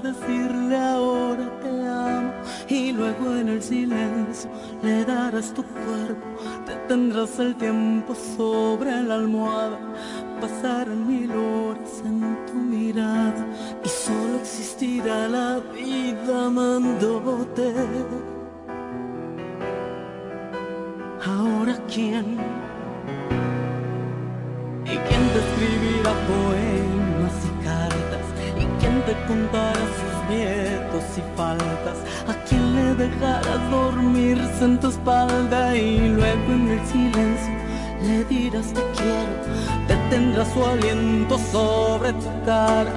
decirle ahora te amo? Y luego en el silencio le darás tu cuerpo, te tendrás el tiempo sobre la almohada. Pasarán mil horas en tu mirada y solo existirá la vida amándote. Ahora quién y quién te escribirá poemas faltas. A quién le dejarás dormirse en tu espalda y luego en el silencio le dirás te quiero detendrá su aliento sobre tu cara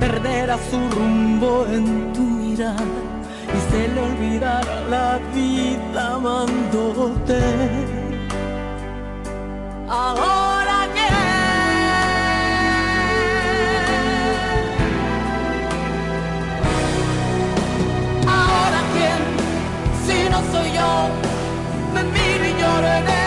perderá su rumbo en tu mirada y se le olvidará la vida amándote ahora no soy yo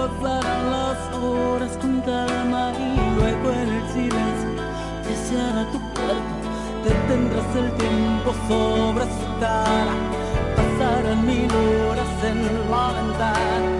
pasarán las horas con calma? Y luego en el silencio deseará tu cuerpo Detendrás el tiempo sobre su cara Pasarán mil horas en la ventana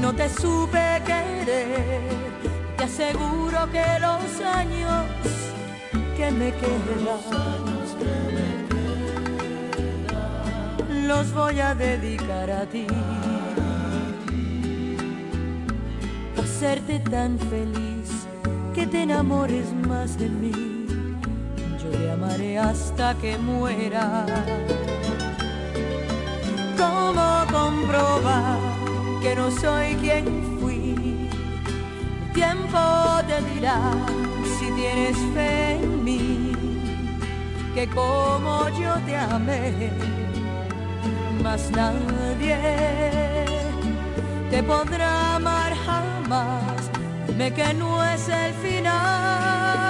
No te supe querer. Te aseguro que los años que me quedan los voy a dedicar a ti. hacerte tan feliz que te enamores más de mí. Yo te amaré hasta que muera. ¿Cómo comprobar que no soy quien fui? El tiempo te dirá si tienes fe en mí, que como yo te amé, más nadie te podrá amar jamás, dime que no es el final.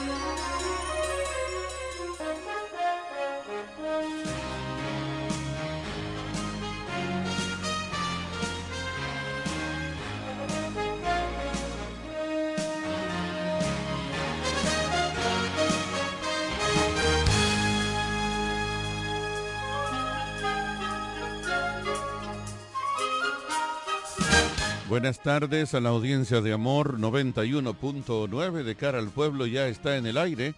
Buenas tardes a la audiencia de Amor 91.9 de cara al pueblo ya está en el aire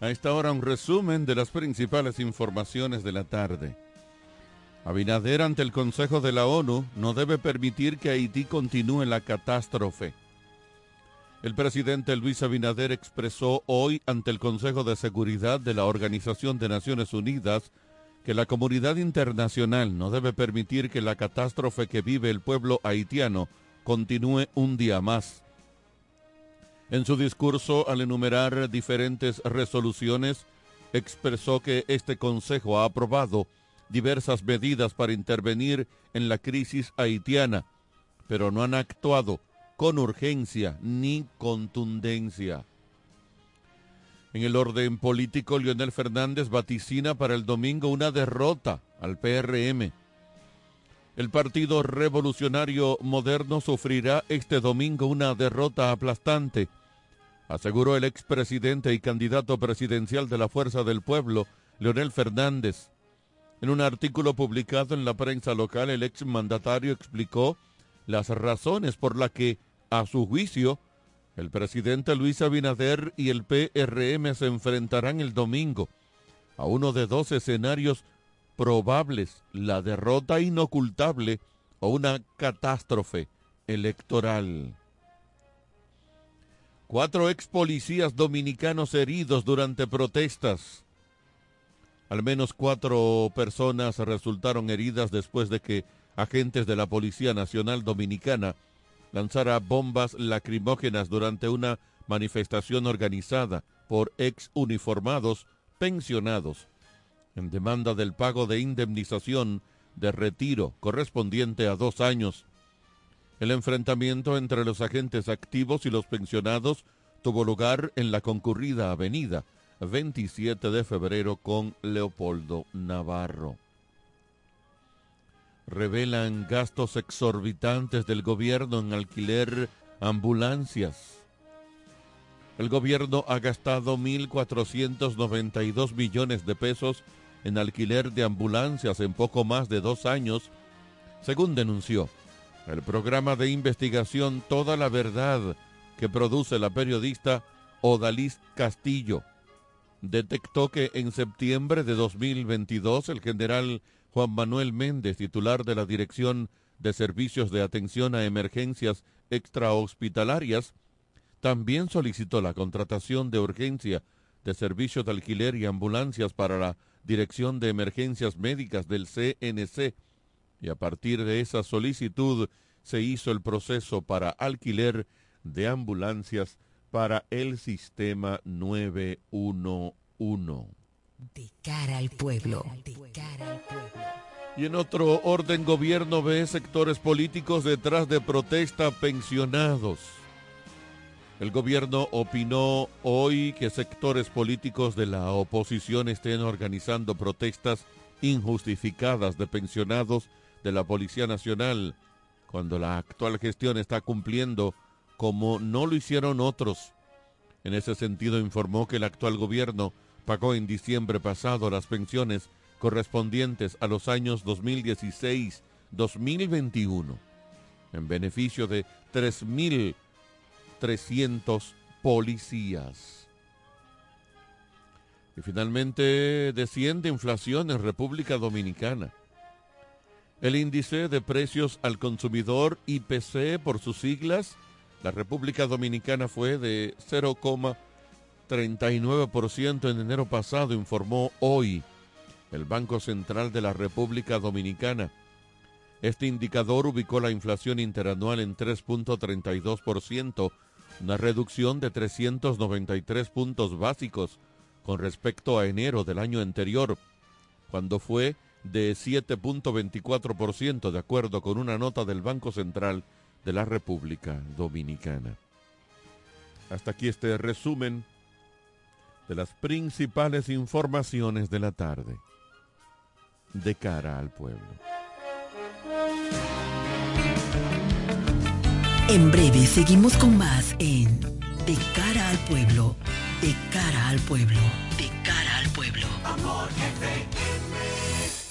A esta hora un resumen de las principales informaciones de la tarde. Abinader ante el Consejo de la ONU no debe permitir que Haití continúe la catástrofe. El presidente Luis Abinader expresó hoy ante el Consejo de Seguridad de la Organización de Naciones Unidas que la comunidad internacional no debe permitir que la catástrofe que vive el pueblo haitiano continúe un día más. En su discurso, al enumerar diferentes resoluciones, expresó que este Consejo ha aprobado diversas medidas para intervenir en la crisis haitiana, pero no han actuado con urgencia ni contundencia. En el orden político, Leonel Fernández vaticina para el domingo una derrota al PRM. El Partido Revolucionario Moderno sufrirá este domingo una derrota aplastante aseguró el expresidente y candidato presidencial de la Fuerza del Pueblo, Leonel Fernández. En un artículo publicado en la prensa local, el exmandatario explicó las razones por las que, a su juicio, el presidente Luis Abinader y el PRM se enfrentarán el domingo a uno de dos escenarios probables, la derrota inocultable o una catástrofe electoral. Cuatro ex policías dominicanos heridos durante protestas. Al menos cuatro personas resultaron heridas después de que agentes de la Policía Nacional Dominicana lanzara bombas lacrimógenas durante una manifestación organizada por ex uniformados pensionados en demanda del pago de indemnización de retiro correspondiente a dos años el enfrentamiento entre los agentes activos y los pensionados tuvo lugar en la concurrida avenida 27 de febrero con Leopoldo Navarro. Revelan gastos exorbitantes del gobierno en alquiler ambulancias. El gobierno ha gastado 1.492 millones de pesos en alquiler de ambulancias en poco más de dos años, según denunció el programa de investigación Toda la Verdad que produce la periodista Odalis Castillo detectó que en septiembre de 2022 el general Juan Manuel Méndez, titular de la Dirección de Servicios de Atención a Emergencias Extrahospitalarias, también solicitó la contratación de urgencia de servicios de alquiler y ambulancias para la Dirección de Emergencias Médicas del CNC y a partir de esa solicitud se hizo el proceso para alquiler de ambulancias para el sistema 911. De cara al pueblo. Y en otro orden, gobierno ve sectores políticos detrás de protesta pensionados. El gobierno opinó hoy que sectores políticos de la oposición estén organizando protestas injustificadas de pensionados de la Policía Nacional, cuando la actual gestión está cumpliendo como no lo hicieron otros. En ese sentido informó que el actual gobierno pagó en diciembre pasado las pensiones correspondientes a los años 2016-2021 en beneficio de 3.300 policías. Y finalmente desciende inflación en República Dominicana. El índice de precios al consumidor IPC por sus siglas, la República Dominicana fue de 0,39% en enero pasado, informó hoy el Banco Central de la República Dominicana. Este indicador ubicó la inflación interanual en 3.32%, una reducción de 393 puntos básicos con respecto a enero del año anterior, cuando fue de 7.24% de acuerdo con una nota del Banco Central de la República Dominicana. Hasta aquí este resumen de las principales informaciones de la tarde de cara al pueblo. En breve seguimos con más en De cara al pueblo, de cara al pueblo, de cara al pueblo. Amor,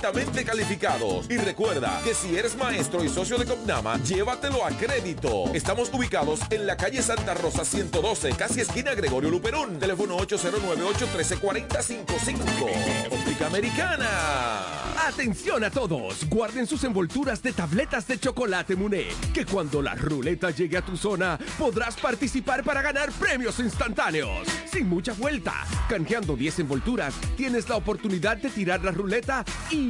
calificados. Y recuerda que si eres maestro y socio de Copnama, llévatelo a crédito. Estamos ubicados en la calle Santa Rosa 112, casi esquina Gregorio Luperón. Teléfono 809-813-4055. Óptica Americana. Atención a todos, guarden sus envolturas de tabletas de chocolate Muné, que cuando la ruleta llegue a tu zona podrás participar para ganar premios instantáneos. Sin mucha vuelta, canjeando 10 envolturas, tienes la oportunidad de tirar la ruleta y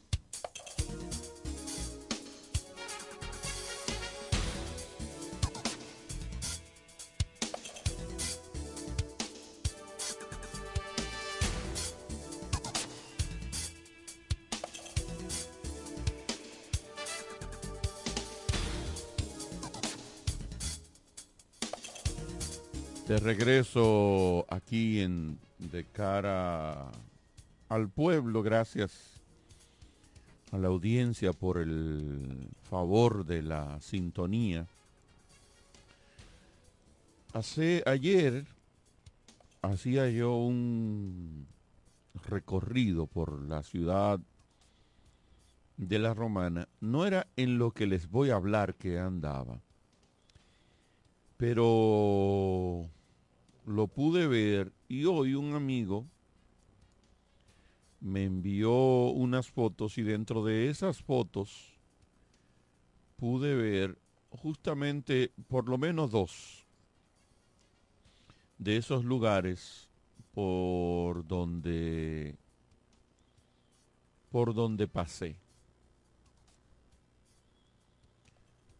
De regreso aquí en de cara al pueblo, gracias a la audiencia por el favor de la sintonía. Hace ayer hacía yo un recorrido por la ciudad de la Romana. No era en lo que les voy a hablar que andaba, pero lo pude ver y hoy un amigo me envió unas fotos y dentro de esas fotos pude ver justamente por lo menos dos de esos lugares por donde por donde pasé.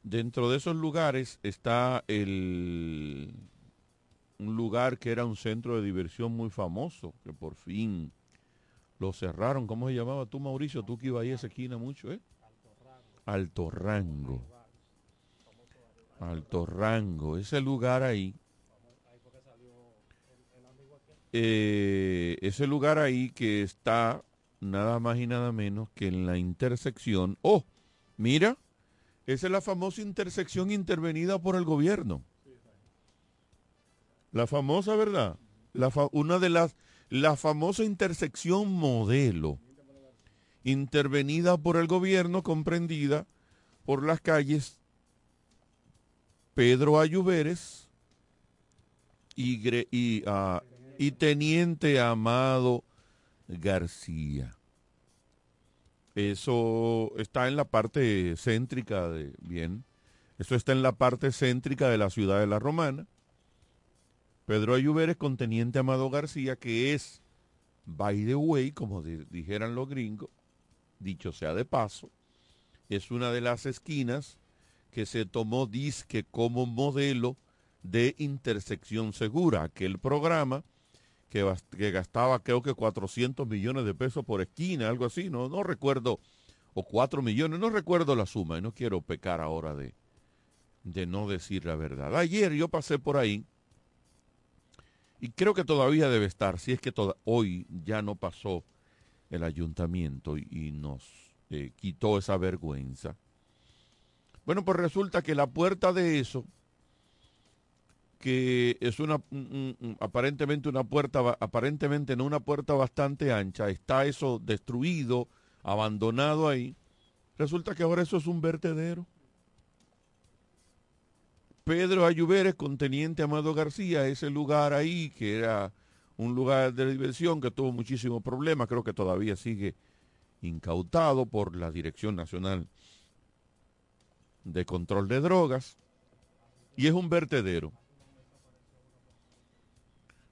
dentro de esos lugares está el un lugar que era un centro de diversión muy famoso, que por fin lo cerraron. ¿Cómo se llamaba tú, Mauricio? Tú que ibas ahí a esa esquina mucho, ¿eh? Alto Rango. Alto Rango. Ese lugar ahí. Eh, ese lugar ahí que está nada más y nada menos que en la intersección. Oh, mira, esa es la famosa intersección intervenida por el gobierno. La famosa, ¿verdad? La una de las, la famosa intersección modelo, intervenida por el gobierno, comprendida por las calles Pedro Ayuberes y, y, ah, y Teniente Amado García. Eso está en la parte céntrica de, bien, eso está en la parte céntrica de la ciudad de La Romana. Pedro Ayuberes con Teniente Amado García, que es, by the way, como dijeran los gringos, dicho sea de paso, es una de las esquinas que se tomó disque como modelo de intersección segura, aquel programa que, gastaba creo que 400 millones de pesos por esquina, algo así, no, no recuerdo, o 4 millones, no recuerdo la suma, y no quiero pecar ahora de, de no decir la verdad. Ayer yo pasé por ahí, y creo que todavía debe estar, si es que hoy ya no pasó el ayuntamiento y, nos eh, quitó esa vergüenza. Bueno, pues resulta que la puerta de eso que es una aparentemente una puerta aparentemente no una puerta bastante ancha, está eso destruido, abandonado ahí. Resulta que ahora eso es un vertedero. Pedro Ayuberes con Teniente Amado García, ese lugar ahí que era un lugar de diversión que tuvo muchísimos problemas, creo que todavía sigue incautado por la Dirección Nacional de Control de Drogas y es un vertedero.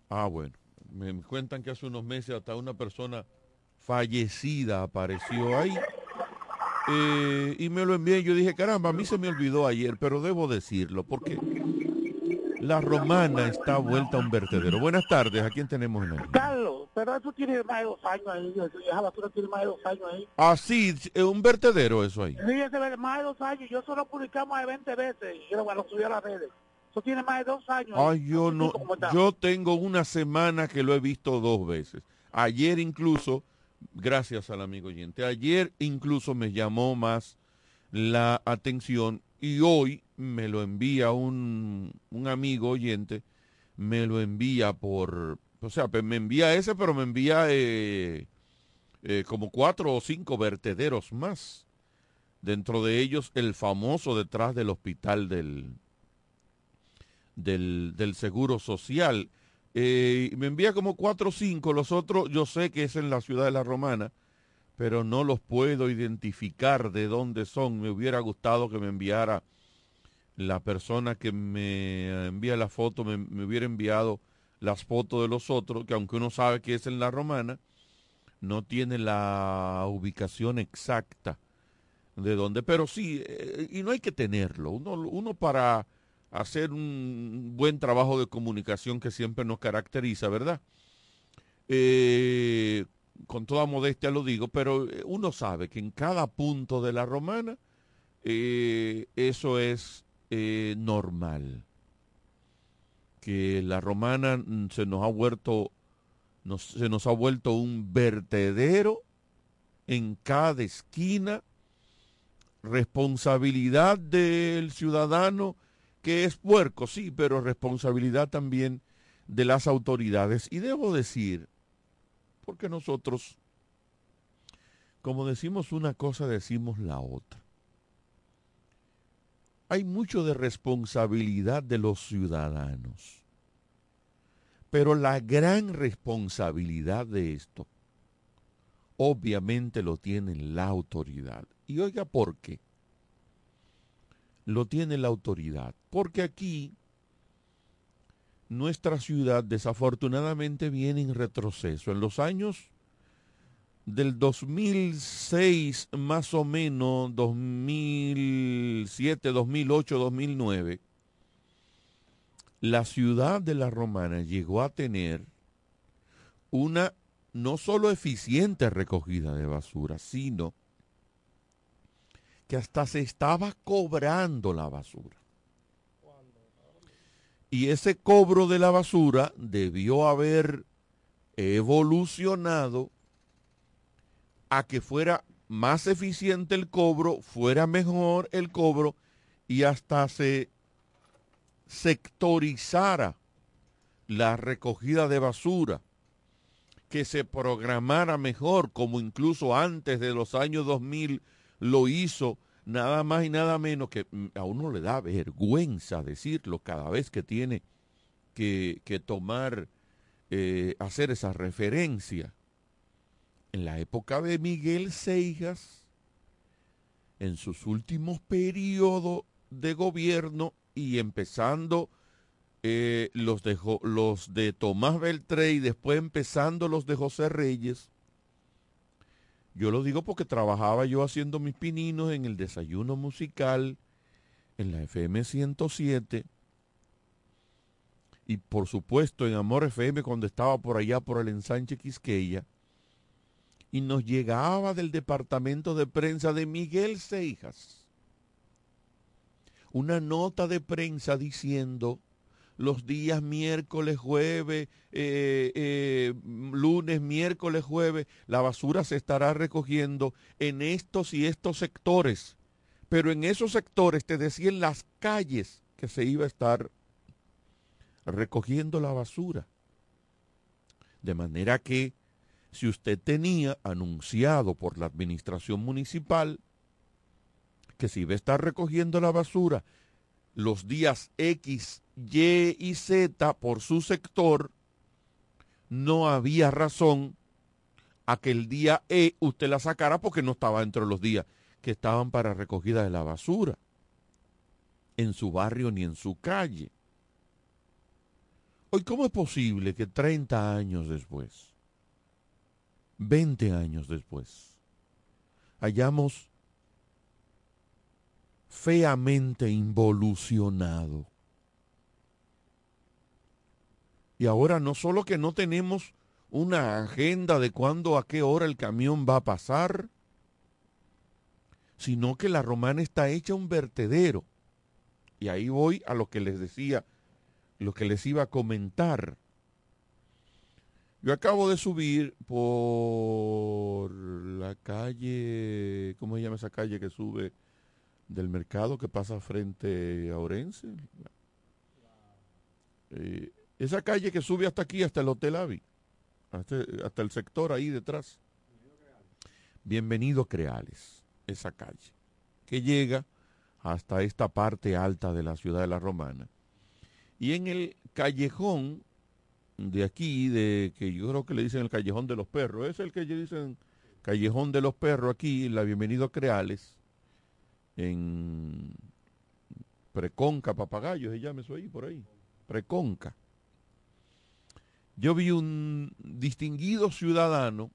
Ah, bueno. Me cuentan que hace unos meses hasta una persona fallecida apareció ahí. Eh, y me lo envié. Yo dije, caramba, a mí se me olvidó ayer, pero debo decirlo, porque la romana está vuelta a un vertedero. Buenas tardes, ¿a quién tenemos en el? Carlos, pero eso tiene más de dos años ahí. Esa basura tiene más de dos años ahí. Ah, sí, es un vertedero eso ahí. Sí, más de dos años. Yo solo publicamos de 20 veces y yo lo subí a las redes. Eso tiene más de dos años. Ay, yo no, yo tengo una semana que lo he visto dos veces. Ayer incluso, gracias al amigo oyente, ayer incluso me llamó más la atención y hoy me lo envía un, un amigo oyente, me lo envía por, o sea, me envía ese, pero me envía eh, eh, como cuatro o cinco vertederos más. Dentro de ellos el famoso detrás del hospital del, del, Seguro Social. Eh, me envía como cuatro o cinco, los otros yo sé que es en la ciudad de La Romana, pero no los puedo identificar de dónde son. Me hubiera gustado que me enviara la persona que me envía la foto, me, hubiera enviado las fotos de los otros, que aunque uno sabe que es en La Romana, no tiene la ubicación exacta de dónde, pero sí, eh, y no hay que tenerlo. Uno, uno para hacer un buen trabajo de comunicación que siempre nos caracteriza, ¿verdad? Eh, con toda modestia lo digo, pero eh, uno sabe que en cada punto de la romana eh, eso es normal. Que la romana mm, se nos ha vuelto, se nos ha vuelto un vertedero en cada esquina, responsabilidad del ciudadano que es puerco, sí, pero responsabilidad también de las autoridades. Y debo decir, porque nosotros, como decimos una cosa, decimos la otra. Hay mucho de responsabilidad de los ciudadanos, pero la gran responsabilidad de esto, obviamente lo tiene la autoridad. Y oiga, ¿por qué? Lo tiene la autoridad. Porque aquí nuestra ciudad desafortunadamente viene en retroceso. En los años del 2006 más o menos, 2007, 2008, 2009, la ciudad de la Romana llegó a tener una no solo eficiente recogida de basura, sino que hasta se estaba cobrando la basura. Y ese cobro de la basura debió haber evolucionado a que fuera más eficiente el cobro, fuera mejor el cobro y hasta se sectorizara la recogida de basura, que se programara mejor, como incluso antes de los años 2000 lo hizo nada más y nada menos que mm, a uno le da vergüenza decirlo cada vez que tiene que, tomar, eh, hacer esa referencia. En la época de Miguel Seijas, en sus últimos periodos de gobierno y empezando eh, los, de, Tomás Beltré y después empezando los de José Reyes, yo lo digo porque trabajaba yo haciendo mis pininos en el desayuno musical, en la FM 107 y por supuesto en Amor FM cuando estaba por allá por el ensanche Quisqueya. Y nos llegaba del departamento de prensa de Miguel Seijas una nota de prensa diciendo los días miércoles, jueves, eh, eh, lunes, miércoles, jueves, la basura se estará recogiendo en estos y estos sectores. Pero en esos sectores te decían las calles que se iba a estar recogiendo la basura. De manera que si usted tenía anunciado por la administración municipal que se iba a estar recogiendo la basura los días X, Y y Z por su sector, no había razón a que el día E usted la sacara porque no estaba dentro de los días que estaban para recogida de la basura en su barrio ni en su calle. Hoy, ¿cómo es posible que 30 años después, 20 años después, hayamos feamente involucionado. Y ahora no solo que no tenemos una agenda de cuándo, a qué hora el camión va a pasar, sino que la romana está hecha un vertedero. Y ahí voy a lo que les decía, lo que les iba a comentar. Yo acabo de subir por la calle, ¿cómo se llama esa calle que sube? del mercado que pasa frente a Orense. Eh, esa calle que sube hasta aquí, hasta el Hotel Avi, hasta, el sector ahí detrás. Bienvenido Creales, esa calle, que llega hasta esta parte alta de la ciudad de la Romana. Y en el callejón de aquí, de que yo creo que le dicen el callejón de los perros, es el que dicen callejón de los perros aquí, la Bienvenido Creales, en Preconca, Papagayo, se llama eso ahí, por ahí, Preconca. Yo vi un distinguido ciudadano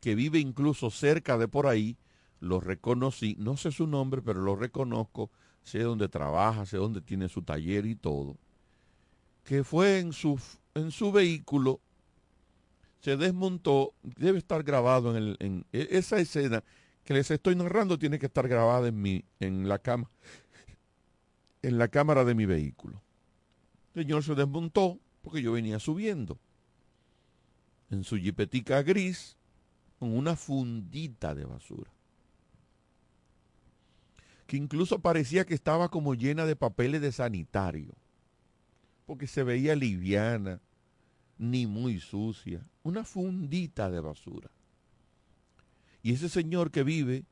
que vive incluso cerca de por ahí, lo reconocí, no sé su nombre, pero lo reconozco, sé dónde trabaja, sé dónde tiene su taller y todo, que fue en su, en su vehículo, se desmontó, debe estar grabado en, el, e, esa escena, que les estoy narrando tiene que estar grabada en mi, en la cama, en la cámara de mi vehículo. El señor se desmontó porque yo venía subiendo en su jipetica gris con una fundita de basura que incluso parecía que estaba como llena de papeles de sanitario, porque se veía liviana, ni muy sucia, una fundita de basura. Y ese señor que vive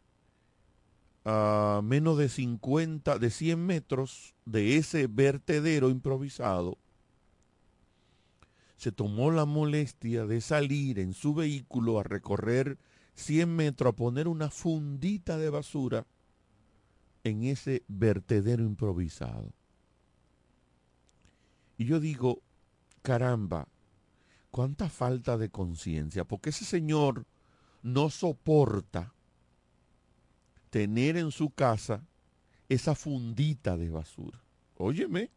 a menos de 50, de 100 metros de ese vertedero improvisado, se tomó la molestia de salir en su vehículo a recorrer 100 metros, a poner una fundita de basura en ese vertedero improvisado. Y yo digo, caramba, cuánta falta de conciencia, porque ese señor no soporta tener en su casa esa fundita de basura. Óyeme,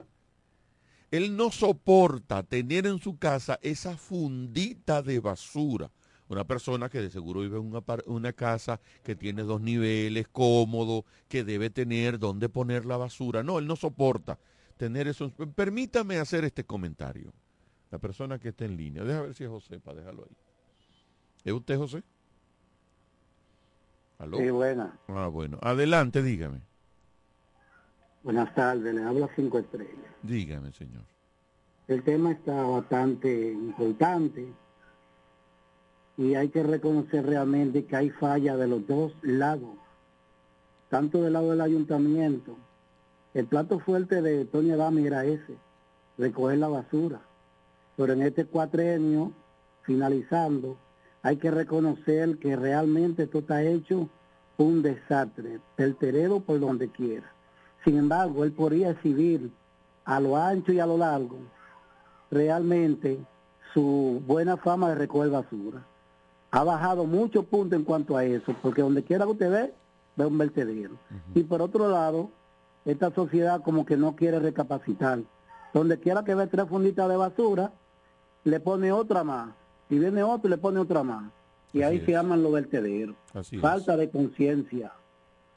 él no soporta tener en su casa esa fundita de basura. Una persona que de seguro vive en una, casa que tiene dos niveles, cómodo, que debe tener dónde poner la basura. No, él no soporta tener eso. Permítame hacer este comentario. La persona que está en línea. Deja ver si es José, para dejarlo ahí. ¿Es usted, José? ¿Aló? Sí, buena. Ah, bueno. Adelante, dígame. Buenas tardes, le habla Cinco Estrellas. Dígame, señor. El tema está bastante importante y hay que reconocer realmente que hay falla de los dos lados, tanto del lado del ayuntamiento. El plato fuerte de Tony Adame era ese, recoger la basura. Pero en este cuatrenio, finalizando, hay que reconocer que realmente esto está hecho un desastre, perterero por donde quiera. Sin embargo, él podría exhibir a lo ancho y a lo largo realmente su buena fama de recoger basura. Ha bajado muchos puntos en cuanto a eso, porque donde quiera que usted ve, ve un vertedero. Y por otro lado, esta sociedad como que no quiere recapacitar. Donde quiera que ve tres funditas de basura, le pone otra más. Y viene otro y le pone otra más. Y ahí se llaman los vertederos. Así es. Falta de conciencia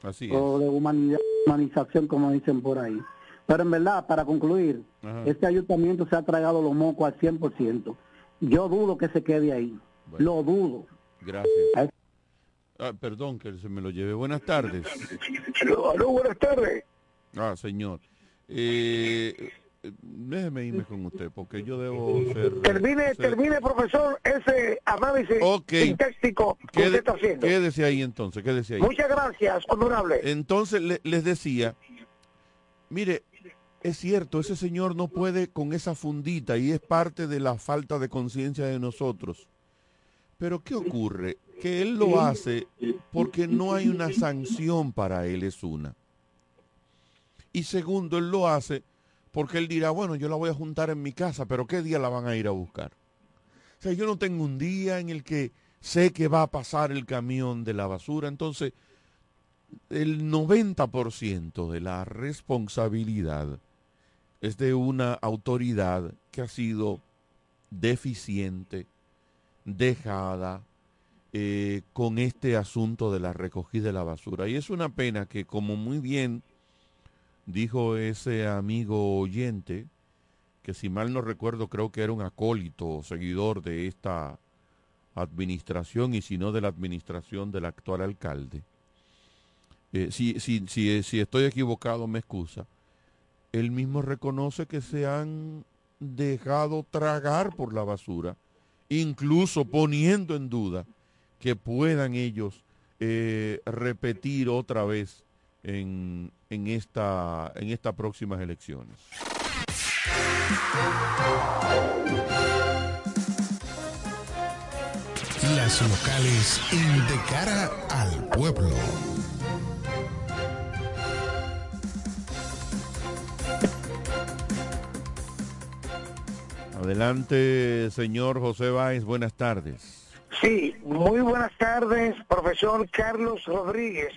Así o de humanidad, humanización, como dicen por ahí. Pero en verdad, para concluir, Ajá. este ayuntamiento se ha tragado los mocos al 100%. Yo dudo que se quede ahí. Lo dudo. Gracias. Ah, perdón que se me lo lleve. Buenas tardes. Aló, buenas tardes. Ah, señor. Eh, déjeme irme con usted porque yo debo ser... Termine, ser- termine, profesor, ese análisis Ok. sintáctico que usted está haciendo. Quédese ahí entonces, quédese ahí. Muchas gracias, honorable. Entonces le- les decía, mire, es cierto, ese señor no puede con esa fundita y es parte de la falta de conciencia de nosotros. Pero ¿qué ocurre? Que él lo hace porque no hay una sanción para él, es una. Y segundo, él lo hace porque él dirá, bueno, yo la voy a juntar en mi casa, pero ¿qué día la van a ir a buscar? O sea, yo no tengo un día en el que sé que va a pasar el camión de la basura, entonces el 90% de la responsabilidad es de una autoridad que ha sido deficiente, dejada eh, con este asunto de la recogida de la basura. Y es una pena que, como muy bien dijo ese amigo oyente, que si mal no recuerdo creo que era un acólito o seguidor de esta administración y si no de la administración del actual alcalde, eh, si, si, si, si estoy equivocado me excusa, él mismo reconoce que se han dejado tragar por la basura, incluso poniendo en duda que puedan ellos eh, repetir otra vez en, en, esta, en estas próximas elecciones. Las locales en De cara al pueblo. Adelante, señor José Báez, buenas tardes. Sí, muy buenas tardes, profesor Carlos Rodríguez.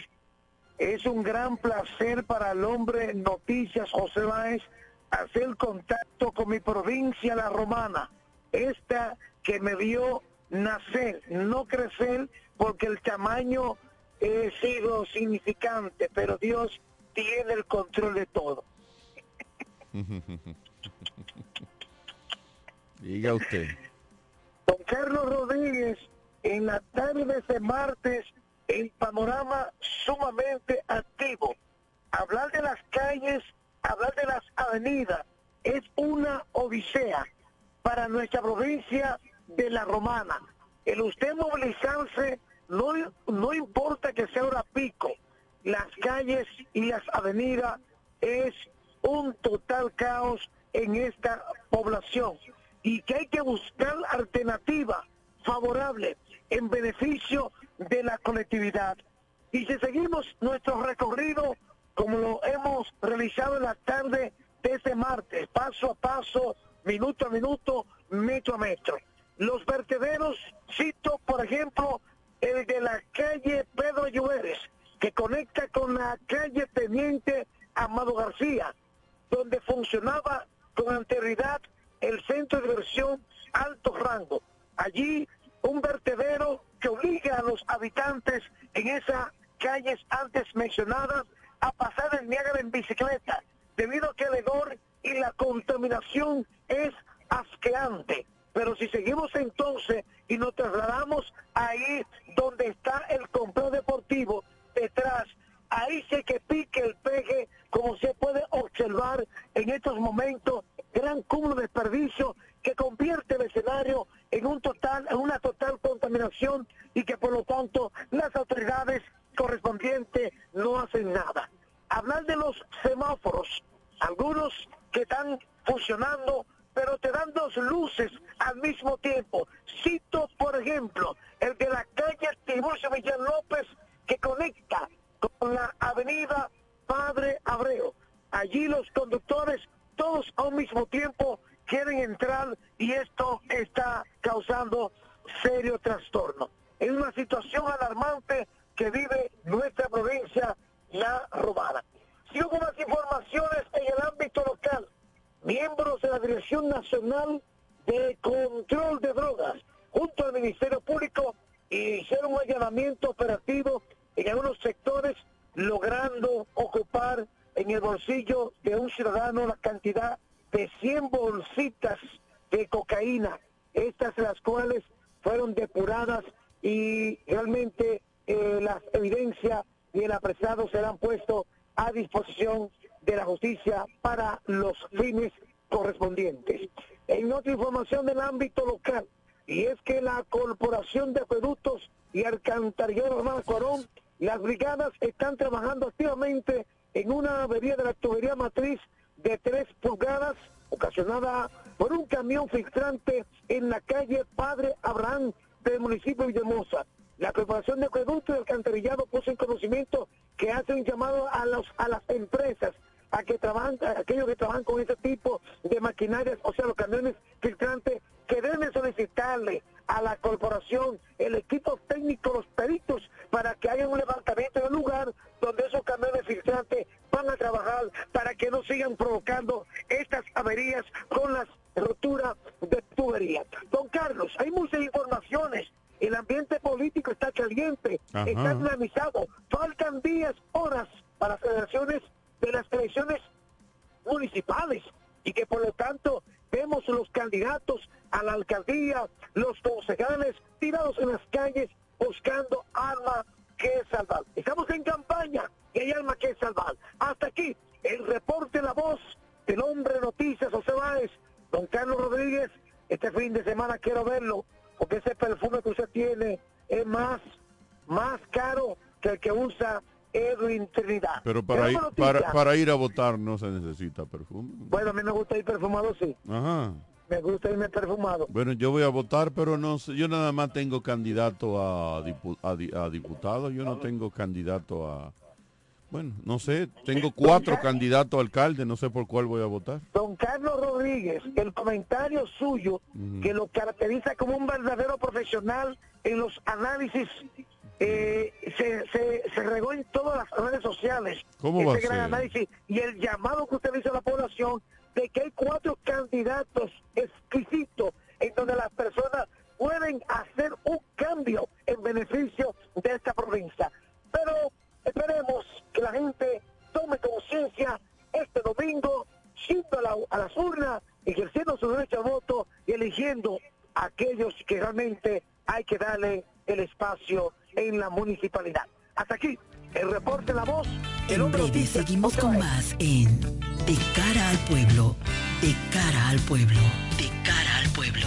Es un gran placer para el hombre Noticias José Báez hacer contacto con mi provincia, la romana, esta que me vio nacer, no crecer, porque el tamaño ha sido significante, pero Dios tiene el control de todo. Diga usted. Don Carlos Rodríguez, en la tarde de ese martes, el panorama sumamente activo. Hablar de las calles, hablar de las avenidas, es una odisea para nuestra provincia de la Romana. El usted movilizarse, no, no importa que sea hora pico, las calles y las avenidas es un total caos en esta población y que hay que buscar alternativas favorables en beneficio de la colectividad. Y si seguimos nuestro recorrido como lo hemos realizado en la tarde de este martes, paso a paso, minuto a minuto, metro a metro. Los vertederos, cito por ejemplo el de la calle Pedro Lluveres, que conecta con la calle Teniente Amado García, donde funcionaba con anterioridad el centro de diversión Alto Rango. Allí un vertedero que obligue a los habitantes en esas calles antes mencionadas a pasar el Niágara en bicicleta, debido a que el hedor y la contaminación es asqueante. Pero si seguimos entonces y nos trasladamos ahí donde está el complejo deportivo, detrás, ahí sí que pique el peje, como se puede observar en estos momentos, gran cúmulo de desperdicio que convierte el escenario en un total, en una total contaminación y que por lo tanto las autoridades correspondientes no hacen nada. Hablar de los semáforos, algunos que están funcionando, pero te dan dos luces al mismo tiempo. Cito, por ejemplo, el de la calle Tiburcio Villar López que conecta con la avenida Padre Abreu. Allí los conductores, todos a un mismo tiempo, quieren entrar y esto está causando serio trastorno. Es una situación alarmante que vive nuestra provincia, la Romana. Sigo con las informaciones en el ámbito local. Miembros de la Dirección Nacional de Control de Drogas, junto al Ministerio Público, hicieron un allanamiento operativo en algunos sectores, logrando ocupar en el bolsillo de un ciudadano la cantidad de 100 bolsitas de cocaína, estas las cuales fueron depuradas y realmente eh, las evidencias y el apresado serán puestos a disposición de la justicia para los fines correspondientes. En otra información del ámbito local, y es que la Corporación de Acueductos y Alcantarillado Román Corón, las brigadas están trabajando activamente en una avería de la tubería matriz de 3 pulgadas ocasionada por un camión filtrante en la calle Padre Abraham del municipio de Villamosa. La Corporación de Acueducto y Alcantarillado puso en conocimiento que hace un llamado a, los, a las empresas a que trabajan, a aquellos que trabajan con ese tipo de maquinarias, o sea, los camiones filtrantes, que deben solicitarle a la corporación el equipo técnico, los peritos, para que haya un levantamiento del lugar donde esos camiones filtrantes van a trabajar para que no sigan provocando estas averías con las roturas de tubería. Don Carlos, hay muchas informaciones. El ambiente político está caliente, Ajá. está dinamizado. Faltan días, horas para las elecciones de las elecciones municipales y que por lo tanto vemos los candidatos a la alcaldía, los concejales tirados en las calles buscando arma que salvar. Estamos en campaña y hay arma que salvar. Hasta aquí el reporte La Voz del hombre noticias José Báez, don Carlos Rodríguez. Este fin de semana quiero verlo porque ese perfume que usted tiene es más, más caro que el que usa Edwin Trinidad. Pero para ir, para, para ir a votar no se necesita perfume. Bueno, a mí me gusta ir perfumado, sí. Ajá. Me gusta irme perfumado. Bueno, yo voy a votar, pero no sé, yo nada más tengo candidato a, dipu- a, di- a diputado, yo no tengo candidato a... Bueno, no sé, tengo cuatro candidatos a alcalde, no sé por cuál voy a votar. Don Carlos Rodríguez, el comentario suyo que lo caracteriza como un verdadero profesional en los análisis eh, se, se, se regó en todas las redes sociales. ¿Cómo va a ser? análisis y el llamado que usted hizo a la población de que hay cuatro candidatos exquisitos en donde las personas pueden hacer un cambio en beneficio de esta provincia. Pero esperemos que la gente tome conciencia este domingo, yendo a, la- a las urnas, ejerciendo su derecho al voto y eligiendo a aquellos que realmente hay que darle el espacio en la municipalidad. Hasta aquí, el reporte La Voz. El En breve seguimos con más en De cara al pueblo, de cara al pueblo, de cara al pueblo.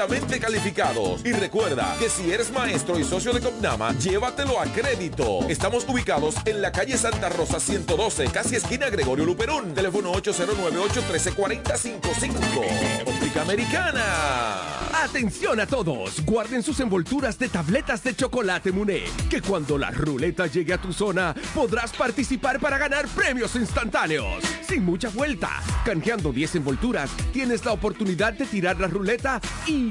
calificados. Y recuerda que si eres maestro y socio de Copnama, llévatelo a crédito. Estamos ubicados en la calle Santa Rosa 112, casi esquina Gregorio Luperón. Teléfono 809-813-4055. Óptica Americana. Atención a todos, guarden sus envolturas de tabletas de chocolate Muné, que cuando la ruleta llegue a tu zona podrás participar para ganar premios instantáneos. Sin mucha vuelta, canjeando 10 envolturas, tienes la oportunidad de tirar la ruleta y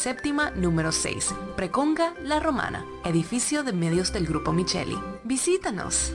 séptima número 6, Preconga La Romana, edificio de medios del Grupo Micheli. Visítanos.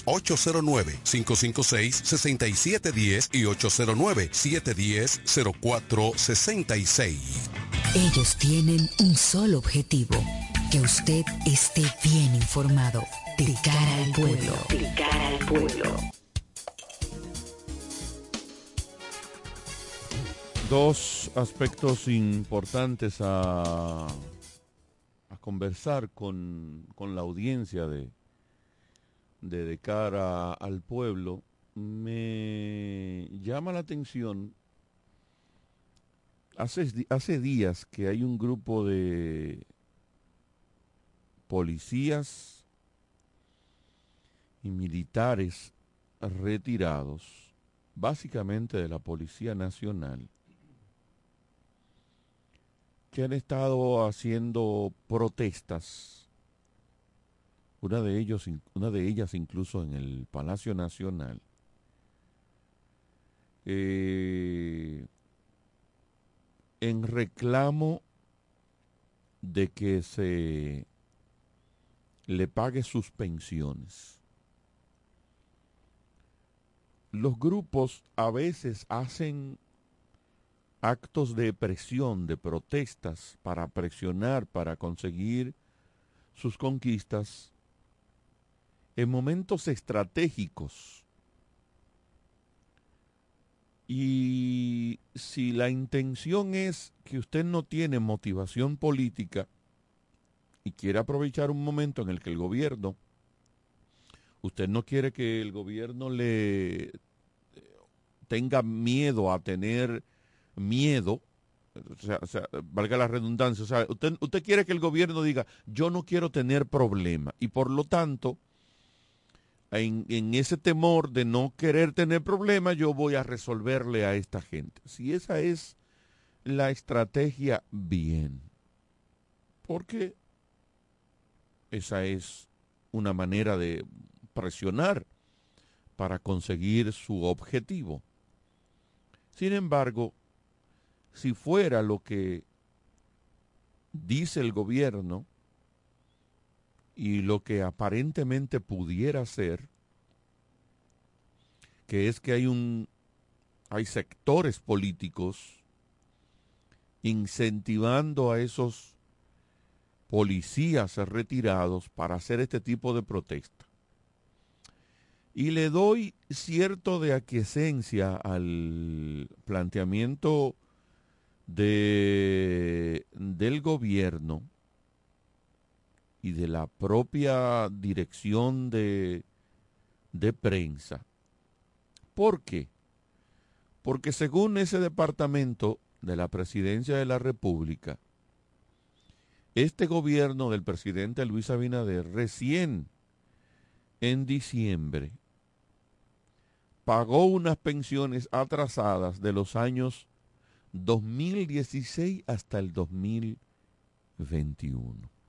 809-556-6710 y 809-710-0466. Ellos tienen un solo objetivo, que usted esté bien informado. De cara al pueblo. De cara al pueblo. Dos aspectos importantes a, a conversar con, con la audiencia de, de cara al pueblo. Me llama la atención, hace, hace días que hay un grupo de policías y militares retirados, básicamente de la Policía Nacional, que han estado haciendo protestas, una de, ellos, una de ellas incluso en el Palacio Nacional, eh, en reclamo de que se le pague sus pensiones. Los grupos a veces hacen actos de presión, de protestas, para presionar, para conseguir sus conquistas en momentos estratégicos. Y si la intención es que usted no tiene motivación política y quiere aprovechar un momento en el que el gobierno, usted no quiere que el gobierno le tenga miedo a tener miedo, valga la redundancia, o sea, usted, usted quiere que el gobierno diga, yo no quiero tener problema, y por lo tanto, en, ese temor de no querer tener problemas, yo voy a resolverle a esta gente. Si esa es la estrategia, bien. Porque esa es una manera de presionar para conseguir su objetivo. Sin embargo, si fuera lo que dice el gobierno y lo que aparentemente pudiera ser, que es que hay un hay sectores políticos incentivando a esos policías retirados para hacer este tipo de protesta. Y le doy cierto de aquiescencia al planteamiento de, del gobierno y de la propia dirección de, de prensa. ¿Por qué? Porque según ese departamento de la presidencia de la República, este gobierno del presidente Luis Abinader recién en diciembre pagó unas pensiones atrasadas de los años 2016 hasta el 2021.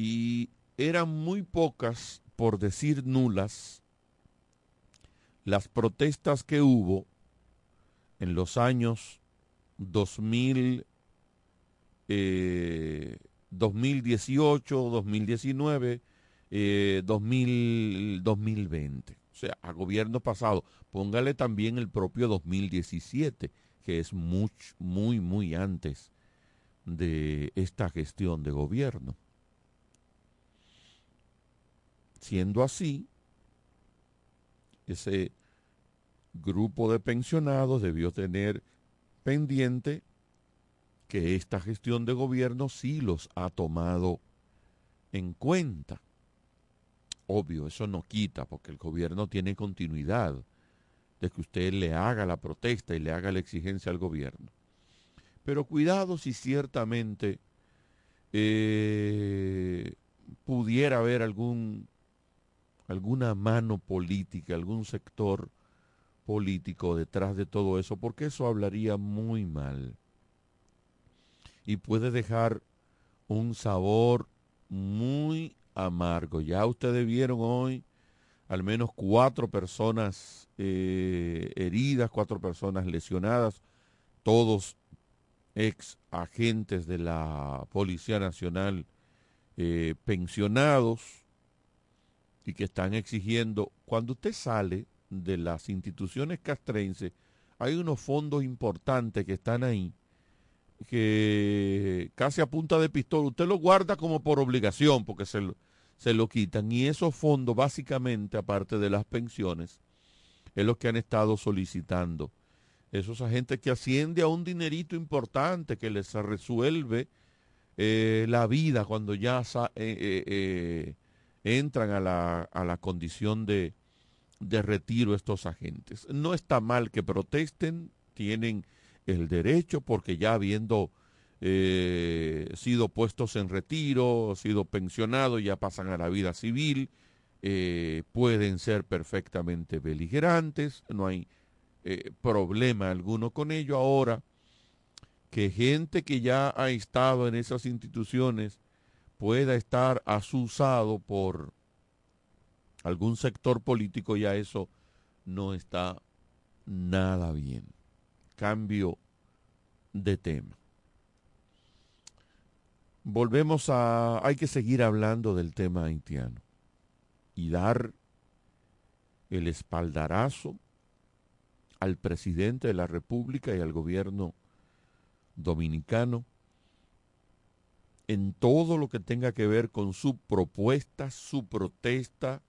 Y eran muy pocas, por decir nulas, las protestas que hubo en los años 2000, 2018, 2019, 2020. O sea, a gobierno pasado. Póngale también el propio 2017, que es muy, muy, muy antes de esta gestión de gobierno. Siendo así, ese grupo de pensionados debió tener pendiente que esta gestión de gobierno sí los ha tomado en cuenta. Obvio, eso no quita, porque el gobierno tiene continuidad de que usted le haga la protesta y le haga la exigencia al gobierno. Pero cuidado si ciertamente eh, pudiera haber algún, alguna mano política, algún sector político detrás de todo eso, porque eso hablaría muy mal y puede dejar un sabor muy amargo. Ya ustedes vieron hoy al menos cuatro personas eh, heridas, cuatro personas lesionadas, todos ex agentes de la Policía Nacional eh, pensionados y que están exigiendo, cuando usted sale de las instituciones castrenses, hay unos fondos importantes que están ahí que casi a punta de pistola, usted lo guarda como por obligación porque se lo, se lo quitan y esos fondos básicamente, aparte de las pensiones, es lo que han estado solicitando. Esos agentes que asciende a un dinerito importante que les resuelve eh, la vida cuando ya eh, eh, entran a la, a la condición de, de retiro estos agentes. No está mal que protesten, tienen el derecho porque ya habiendo eh, sido puestos en retiro, sido pensionados, ya pasan a la vida civil, eh, pueden ser perfectamente beligerantes, no hay eh, problema alguno con ello. Ahora, que gente que ya ha estado en esas instituciones pueda estar asusado por algún sector político, ya eso no está nada bien. Cambio de tema volvemos a, hay que seguir hablando del tema haitiano y dar el espaldarazo al presidente de la República y al gobierno dominicano en todo lo que tenga que ver con su propuesta, su protesta,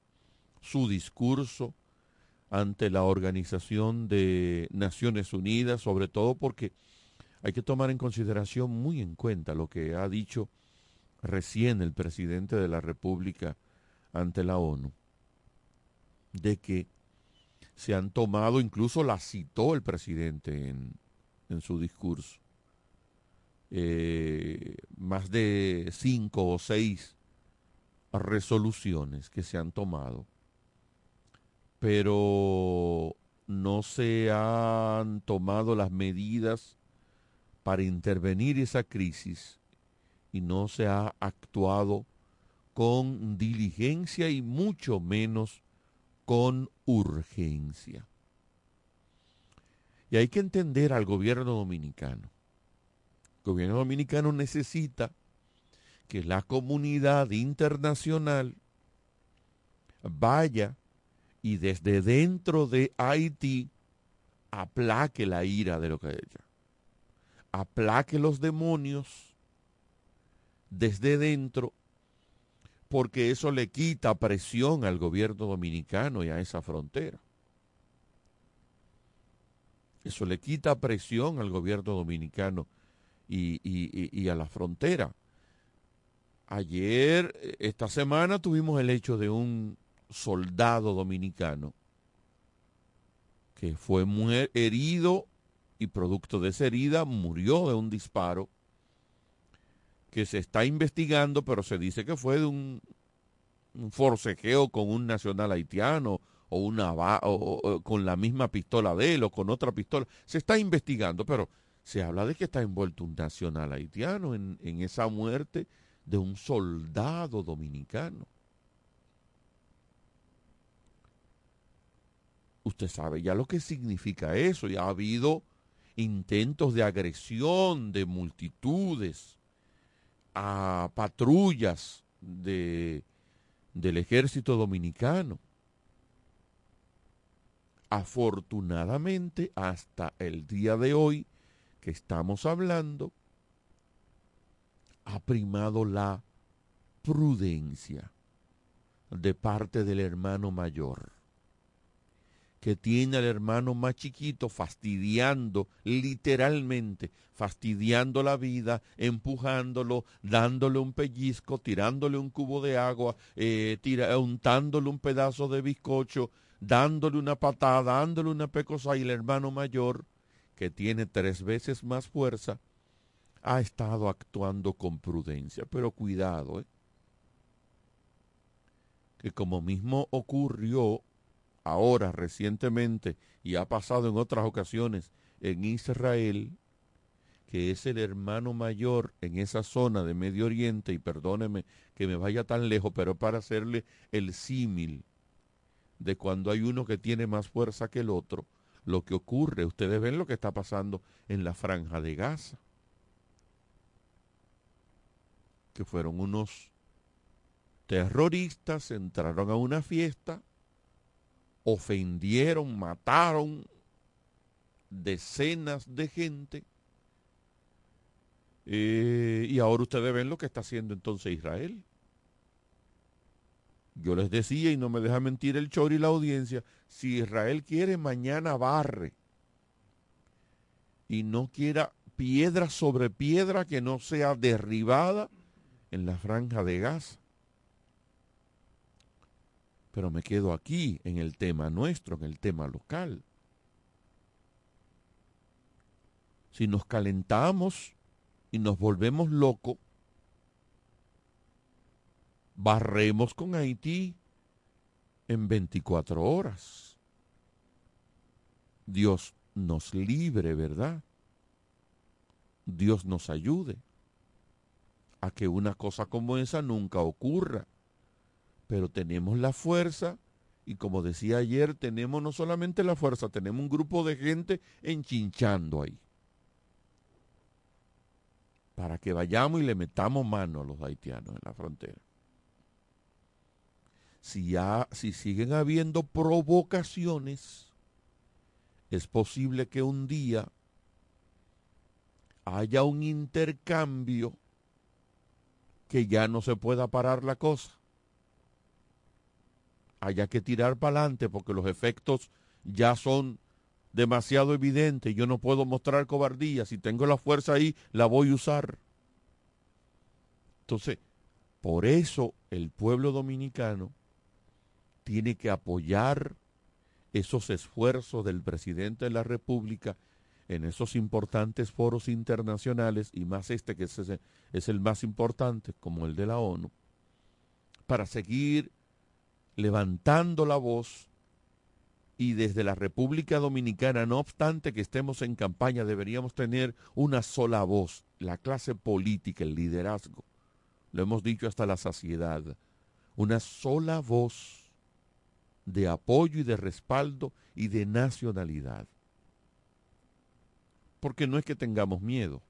su discurso ante la Organización de Naciones Unidas, sobre todo porque hay que tomar en consideración muy en cuenta lo que ha dicho recién el presidente de la República ante la ONU, de que se han tomado, incluso la citó el presidente en, en su discurso, eh, más de cinco o seis resoluciones que se han tomado, pero no se han tomado las medidas para intervenir esa crisis y no se ha actuado con diligencia y mucho menos con urgencia. Y hay que entender al gobierno dominicano. El gobierno dominicano necesita que la comunidad internacional vaya y desde dentro de Haití aplaque la ira de lo que ella. Aplaque los demonios desde dentro porque eso le quita presión al gobierno dominicano y a esa frontera. Eso le quita presión al gobierno dominicano y, a la frontera. Ayer, esta semana, tuvimos el hecho de un soldado dominicano que fue herido y producto de esa herida murió de un disparo que se está investigando, pero se dice que fue de un, forcejeo con un nacional haitiano o, una, o, con la misma pistola de él o con otra pistola. Se está investigando, pero se habla de que está envuelto un nacional haitiano en, en esa muerte de un soldado dominicano. Usted sabe ya lo que significa eso. Ya ha habido intentos de agresión de multitudes a patrullas de, del ejército dominicano. Afortunadamente, hasta el día de hoy estamos hablando, ha primado la prudencia de parte del hermano mayor que tiene al hermano más chiquito fastidiando, literalmente, fastidiando la vida, empujándolo, dándole un pellizco, tirándole un cubo de agua, eh, untándole un pedazo de bizcocho, dándole una patada, dándole una pecosa y el hermano mayor, que tiene tres veces más fuerza, ha estado actuando con prudencia. Pero cuidado, ¿eh? que como mismo ocurrió ahora recientemente y ha pasado en otras ocasiones en Israel, que es el hermano mayor en esa zona de Medio Oriente, y perdóneme que me vaya tan lejos, pero para hacerle el símil de cuando hay uno que tiene más fuerza que el otro, lo que ocurre, ustedes ven lo que está pasando en la franja de Gaza, que fueron unos terroristas, entraron a una fiesta, ofendieron, mataron decenas de gente. Eh, y ahora ustedes ven lo que está haciendo entonces Israel. Yo les decía, y no me deja mentir el chor y la audiencia, si Israel quiere mañana barre y no quiera piedra sobre piedra que no sea derribada en la franja de Gaza pero me quedo aquí en el tema nuestro, en el tema local. Si nos calentamos y nos volvemos locos, barremos con Haití en 24 horas. Dios nos libre, ¿verdad? Dios nos ayude a que una cosa como esa nunca ocurra pero tenemos la fuerza y como decía ayer, tenemos no solamente la fuerza, tenemos un grupo de gente enchinchando ahí. Para que vayamos y le metamos mano a los haitianos en la frontera. Si, ya, si siguen habiendo provocaciones, es posible que un día haya un intercambio que ya no se pueda parar la cosa haya que tirar para adelante porque los efectos ya son demasiado evidentes. Yo no puedo mostrar cobardía. Si tengo la fuerza ahí, la voy a usar. Entonces, por eso el pueblo dominicano tiene que apoyar esos esfuerzos del presidente de la República en esos importantes foros internacionales, y más este que es, es el más importante, como el de la ONU, para seguir levantando la voz y desde la República Dominicana, no obstante que estemos en campaña, deberíamos tener una sola voz, la clase política, el liderazgo. Lo hemos dicho hasta la saciedad. Una sola voz de apoyo y de respaldo y de nacionalidad. Porque no es que tengamos miedo,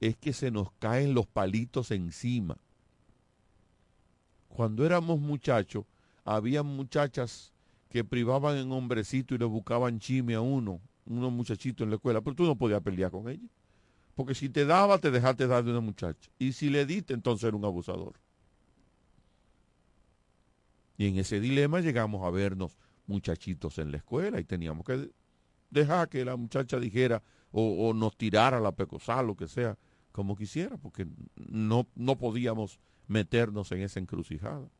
es que se nos caen los palitos encima. Cuando éramos muchachos, había muchachas que privaban en hombrecito y le buscaban chime a uno, unos muchachitos en la escuela, pero tú no podías pelear con ella. Porque si te daba, te dejaste dar de una muchacha. Y si le diste, entonces era un abusador. Y en ese dilema llegamos a vernos muchachitos en la escuela y teníamos que dejar que la muchacha dijera o, nos tirara la pecosal, lo que sea, como quisiera, porque no, no podíamos meternos en esa encrucijada.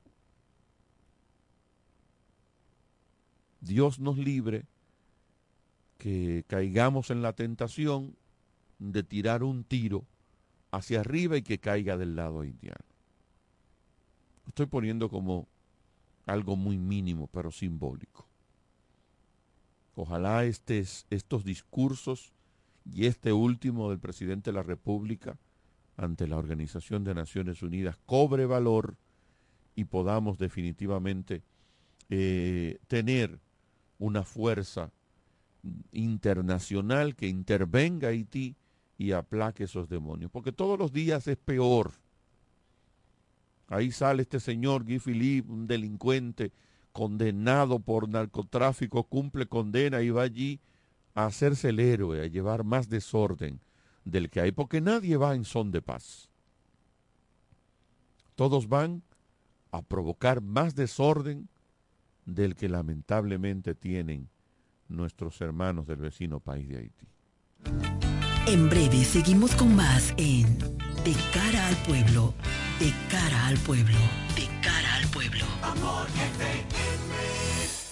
Dios nos libre que caigamos en la tentación de tirar un tiro hacia arriba y que caiga del lado indiano. Estoy poniendo como algo muy mínimo, pero simbólico. Ojalá estos discursos y este último del presidente de la República ante la Organización de Naciones Unidas cobre valor y podamos definitivamente eh, tener una fuerza internacional que intervenga Haití y aplaque esos demonios. Porque todos los días es peor. Ahí sale este señor Guy Philippe, un delincuente condenado por narcotráfico, cumple condena y va allí a hacerse el héroe, a llevar más desorden del que hay, porque nadie va en son de paz. Todos van a provocar más desorden del que lamentablemente tienen nuestros hermanos del vecino país de Haití. En breve seguimos con más en De cara al pueblo, de cara al pueblo,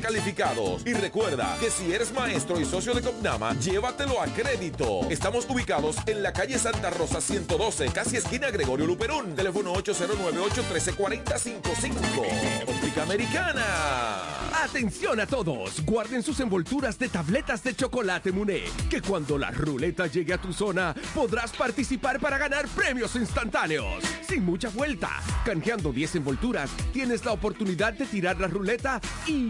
calificados. Y recuerda que si eres maestro y socio de Copnama, llévatelo a crédito. Estamos ubicados en la calle Santa Rosa 112, casi esquina Gregorio Luperón. Teléfono 809-813-4055. Óptica Americana. Atención a todos, guarden sus envolturas de tabletas de chocolate Muné, que cuando la ruleta llegue a tu zona podrás participar para ganar premios instantáneos. Sin mucha vuelta, canjeando 10 envolturas, tienes la oportunidad de tirar la ruleta y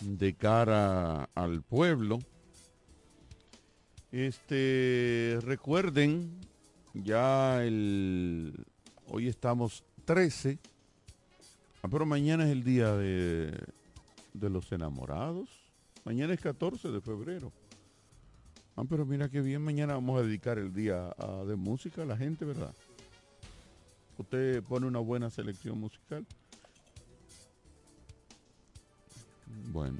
de cara al pueblo. Este, recuerden, ya el, hoy estamos 13, ah, pero mañana es el día de, de los enamorados. Mañana es 14 de febrero. Ah, pero mira qué bien, mañana vamos a dedicar el día de música a la gente, ¿verdad? Usted pone una buena selección musical. Bueno.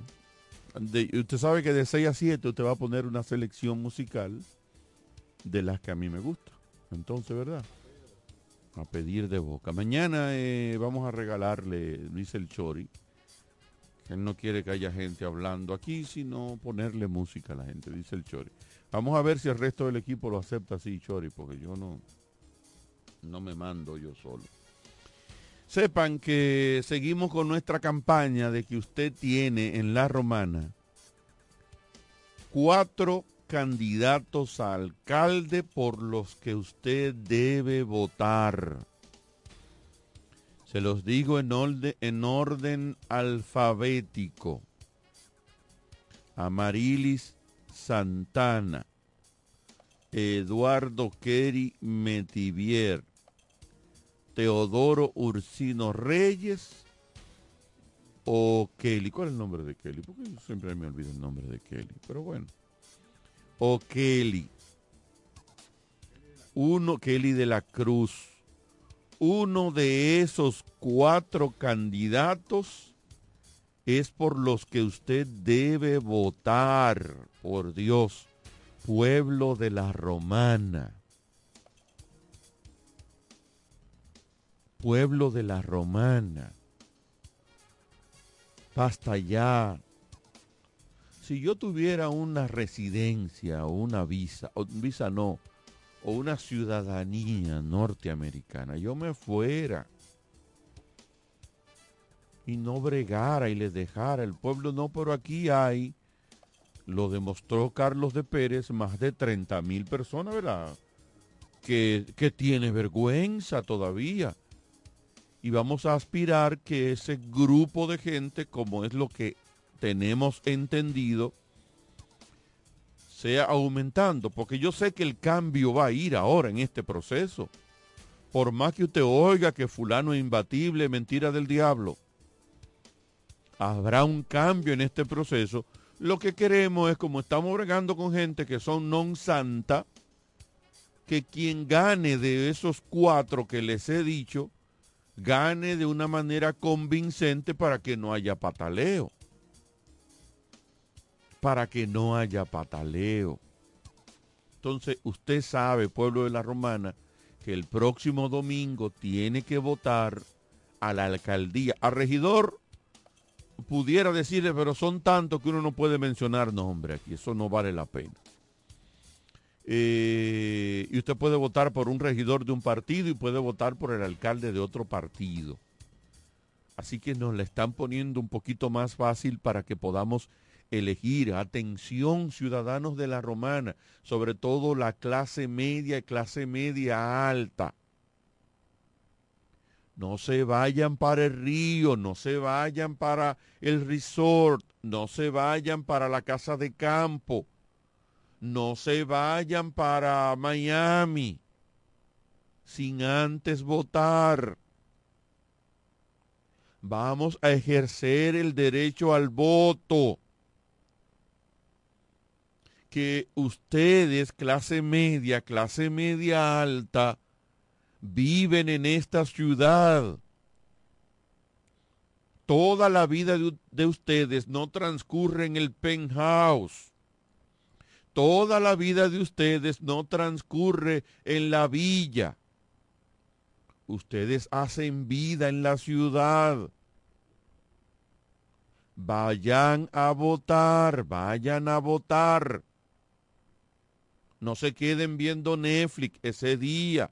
Usted sabe que de 6 a 7 usted va a poner una selección musical de las que a mí me gusta. Entonces, ¿verdad? A pedir de boca. Mañana eh, vamos a regalarle, dice el Chori, él no quiere que haya gente hablando aquí, sino ponerle música a la gente, dice el Chori. Vamos a ver si el resto del equipo lo acepta así, Chori, porque yo no, no me mando yo solo. Sepan que seguimos con nuestra campaña de que usted tiene en la romana cuatro candidatos a alcalde por los que usted debe votar. Se los digo en orden, en orden alfabético. Amarilis Santana, Eduardo Kerry Metivier, Teodoro Ursino Reyes o Kelly. ¿Cuál es el nombre de Kelly? Porque siempre me olvido el nombre de Kelly. Pero bueno. O Kelly. Uno, Kelly de la Cruz. Uno de esos cuatro candidatos es por los que usted debe votar. Por Dios. Pueblo de la Romana. Pueblo de la Romana. Basta ya. Si yo tuviera una residencia o una visa, o visa no, o una ciudadanía norteamericana, yo me fuera y no bregara y le dejara el pueblo, no, pero aquí hay, lo demostró Carlos de Pérez, más de 30 mil personas, ¿verdad? Que, que tiene vergüenza todavía y vamos a aspirar que ese grupo de gente, como es lo que tenemos entendido, sea aumentando, porque yo sé que el cambio va a ir ahora en este proceso. Por más que usted oiga que fulano es imbatible, mentira del diablo, habrá un cambio en este proceso. Lo que queremos es, como estamos bregando con gente que son non santa, que quien gane de esos cuatro que les he dicho, gane de una manera convincente para que no haya pataleo. Para que no haya pataleo. Entonces, usted sabe, pueblo de la Romana, que el próximo domingo tiene que votar a la alcaldía. A regidor pudiera decirle, pero son tantos que uno no puede mencionar nombre aquí. Eso no vale la pena. Eh, y usted puede votar por un regidor de un partido y puede votar por el alcalde de otro partido. Así que nos la están poniendo un poquito más fácil para que podamos elegir. Atención, ciudadanos de la Romana, sobre todo la clase media y clase media alta. No se vayan para el río, no se vayan para el resort, no se vayan para la casa de campo no se vayan para Miami sin antes votar. Vamos a ejercer el derecho al voto. que ustedes, clase media, clase media alta, viven en esta ciudad. Toda la vida de, de ustedes no transcurre en el penthouse. Toda la vida de ustedes no transcurre en la villa. Ustedes hacen vida en la ciudad. Vayan a votar, vayan a votar. No se queden viendo Netflix ese día.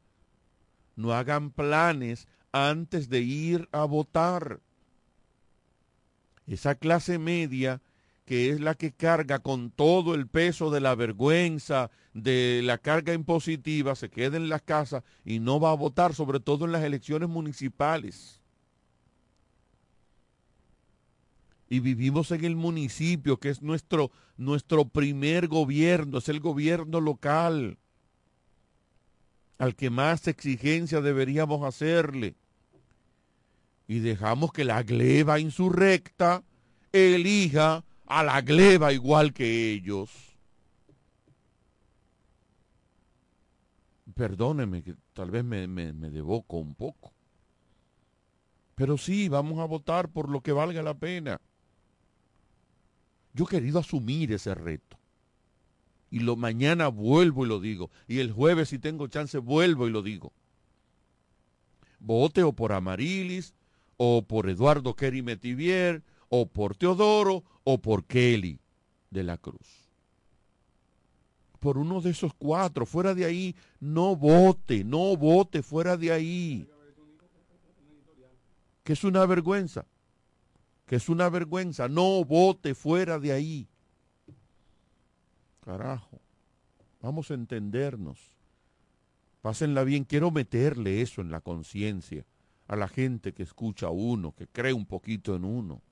No hagan planes antes de ir a votar. Esa clase media que es la que carga con todo el peso de la vergüenza, de la carga impositiva, se queda en la casa y no va a votar, sobre todo en las elecciones municipales. Y vivimos en el municipio, que es nuestro, nuestro primer gobierno, es el gobierno local, al que más exigencia deberíamos hacerle. Y dejamos que la gleba insurrecta elija a la gleba igual que ellos. Perdóneme que tal vez me, me, me un poco. Pero sí, vamos a votar por lo que valga la pena. Yo he querido asumir ese reto. Y lo mañana vuelvo y lo digo. Y el jueves, si tengo chance, vuelvo y lo digo. Vote o por Amarilis, o por Eduardo Kerry Metivier, o por Teodoro, o por Kelly de la Cruz. Por uno de esos cuatro, fuera de ahí, no vote, no vote fuera de ahí. Que es una vergüenza, que es una vergüenza, no vote fuera de ahí. Carajo, vamos a entendernos. Pásenla bien, quiero meterle eso en la conciencia a la gente que escucha a uno, que cree un poquito en uno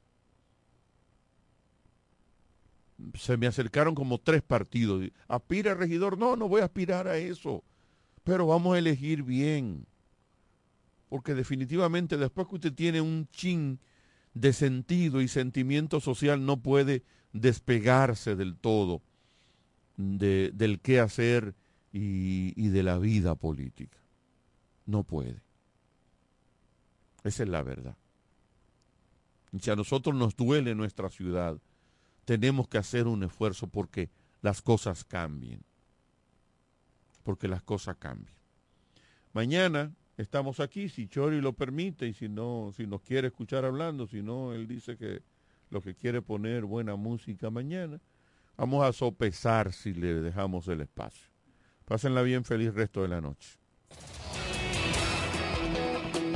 se me acercaron como tres partidos. ¿Aspira regidor? No, no voy a aspirar a eso. Pero vamos a elegir bien. Porque definitivamente después que usted tiene un chin de sentido y sentimiento social, no puede despegarse del todo de, del qué hacer y, y de la vida política. No puede. Esa es la verdad. Si a nosotros nos duele nuestra ciudad, tenemos que hacer un esfuerzo porque las cosas cambien. Porque las cosas cambien. Mañana estamos aquí, si Chori lo permite y si no, si nos quiere escuchar hablando, si no, él dice que lo que quiere poner buena música mañana. Vamos a sopesar si le dejamos el espacio. Pásenla bien, feliz resto de la noche.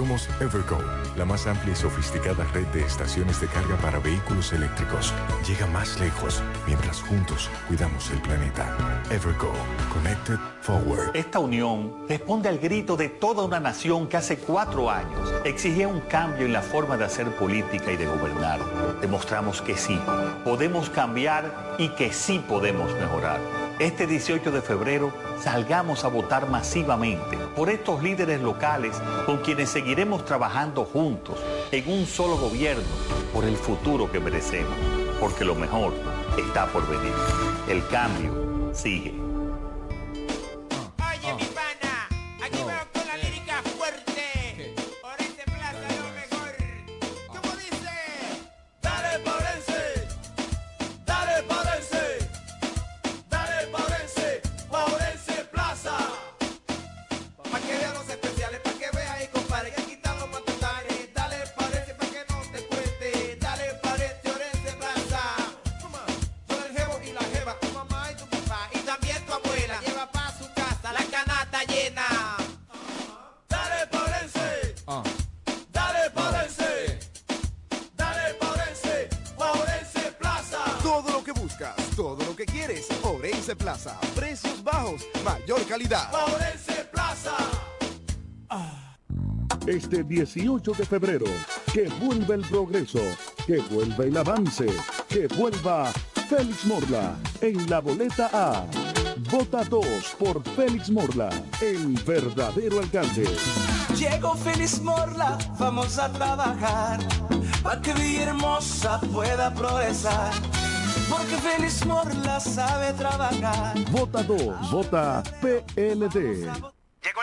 Somos Evergo, la más amplia y sofisticada red de estaciones de carga para vehículos eléctricos. Llega más lejos mientras juntos cuidamos el planeta. Evergo, Connected Forward. Esta unión responde al grito de toda una nación que hace cuatro años exigía un cambio en la forma de hacer política y de gobernar. Demostramos que sí, podemos cambiar y que sí podemos mejorar. Este 18 de febrero salgamos a votar masivamente por estos líderes locales con quienes seguiremos trabajando juntos en un solo gobierno por el futuro que merecemos, porque lo mejor está por venir. El cambio sigue. Este 18 de febrero, que vuelva el progreso, que vuelva el avance, que vuelva Félix Morla en la boleta A. Vota 2 por Félix Morla, el verdadero alcalde. Llegó Félix Morla, vamos a trabajar para que Villahermosa pueda progresar. Porque Félix Morla sabe trabajar. Vota 2, vota PLD. Llegó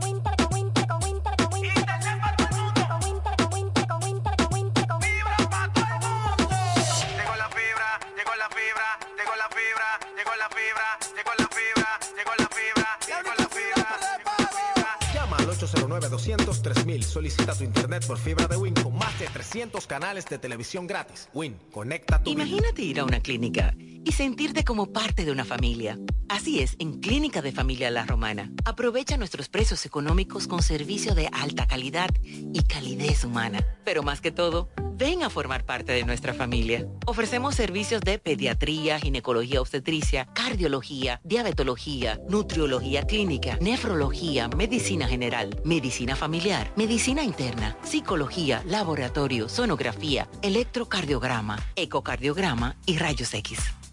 Fibra, llegó la 809-200-3000. Solicita tu internet por fibra de Win con más de 300 canales de televisión gratis. Win, conecta tu vida. Imagínate ir a una clínica y sentirte como parte de una familia. Así es, en Clínica de Familia La Romana. Aprovecha nuestros precios económicos con servicio de alta calidad y calidez humana. Pero más que todo, ven a formar parte de nuestra familia. Ofrecemos servicios de pediatría, ginecología obstetricia, cardiología, diabetología, nutriología clínica, nefrología, medicina general, familiar, medicina interna, psicología, laboratorio, sonografía, electrocardiograma, ecocardiograma y rayos X.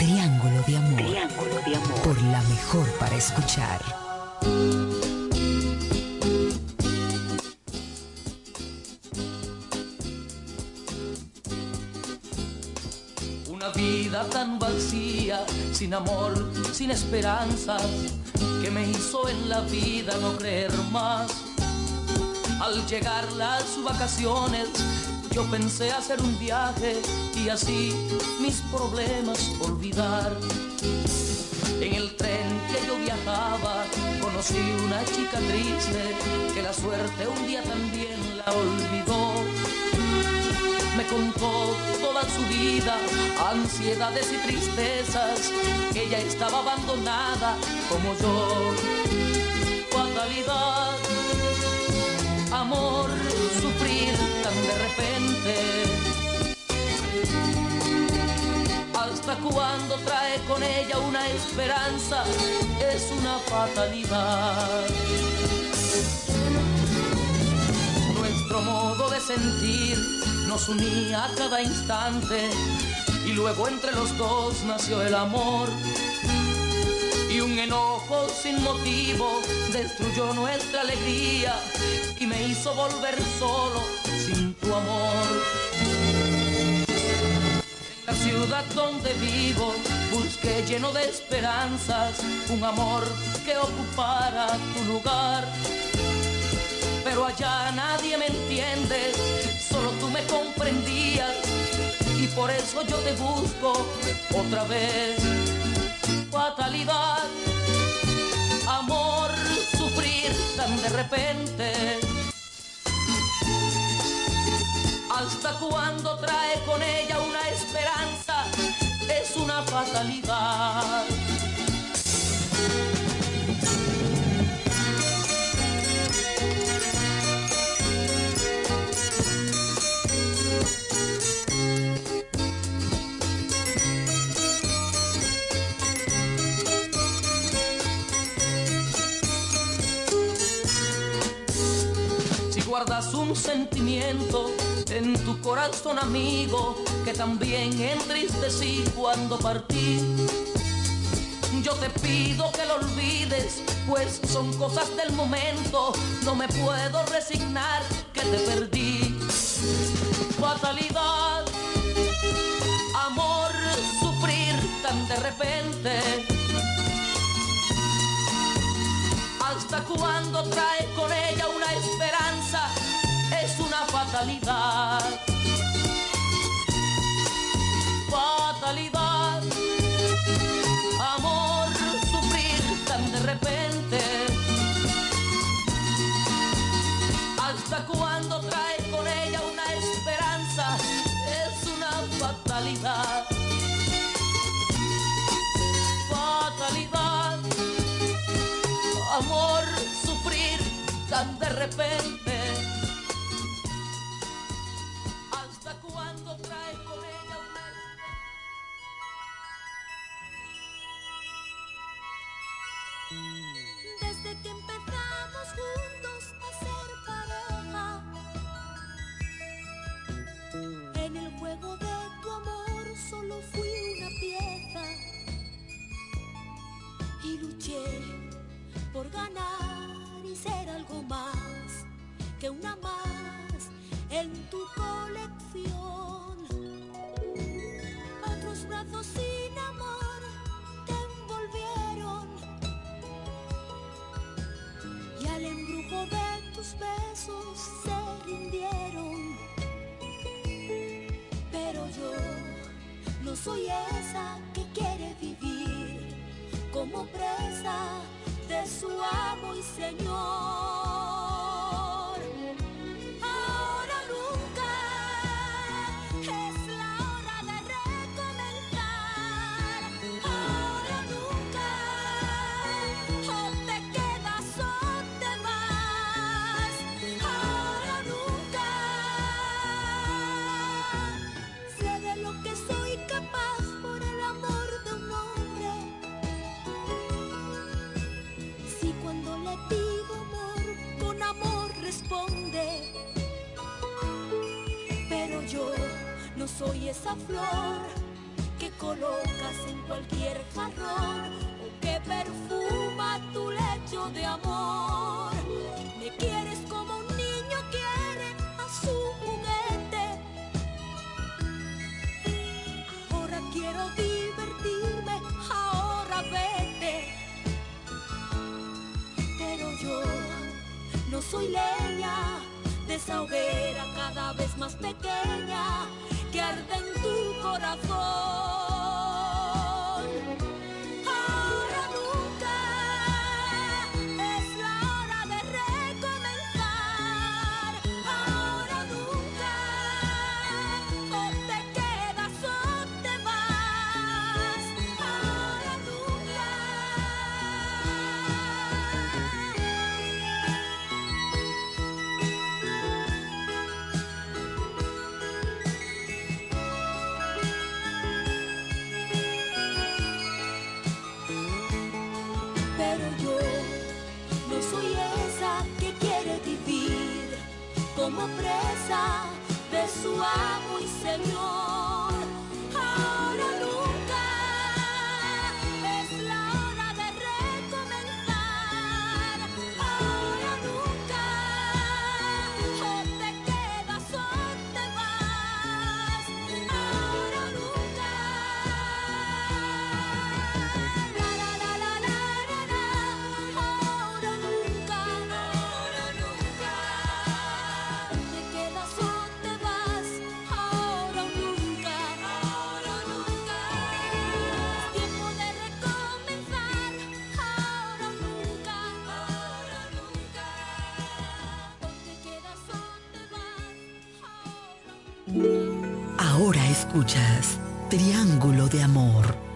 Triángulo de amor. Triángulo de amor. Por la mejor para escuchar. Una vida tan vacía, sin amor, sin esperanzas, que me hizo en la vida no creer más. Al llegar las vacaciones, yo pensé hacer un viaje y así mis problemas olvidar. En el tren que yo viajaba, conocí una chica triste que la suerte un día también la olvidó me contó toda su vida, ansiedades y tristezas, que ella estaba abandonada como yo. Fatalidad, Hasta cuando trae con ella una esperanza, es una fatalidad. Nuestro modo de sentir nos unía a cada instante y luego entre los dos nació el amor. Y un enojo sin motivo destruyó nuestra alegría y me hizo volver solo sin tu amor. En la ciudad donde vivo busqué lleno de esperanzas un amor que ocupara tu lugar pero allá nadie me entiende, solo tú me comprendías y por eso yo te busco otra vez. Fatalidad, amor, sufrir tan de repente. Hasta cuando trae con ella una esperanza, es una fatalidad. Guardas un sentimiento en tu corazón amigo que también entristecí cuando partí. Yo te pido que lo olvides, pues son cosas del momento. No me puedo resignar que te perdí. Fatalidad, amor, sufrir tan de repente. ¿Hasta cuando trae con ella una de repente. ¿Hasta cuándo trae con ella una Desde que empezamos juntos a ser pareja, en el juego de tu amor solo fui una pieza. Y luché por ganar ser algo más que una más en tu colección. Otros brazos sin amor te envolvieron y al embrujo de tus besos se rindieron. Pero yo no soy esa que quiere vivir como presa su amo y señor. Responde. Pero yo no soy esa flor que colocas en cualquier jarrón o que perfuma tu lecho de amor. Me quieres como un niño quiere a su juguete. Ahora quiero divertirme, ahora vete pero yo no soy de esa hoguera cada vez más pequeña que arde en tu corazón. De su amo y señor. Ahora escuchas Triángulo de Amor.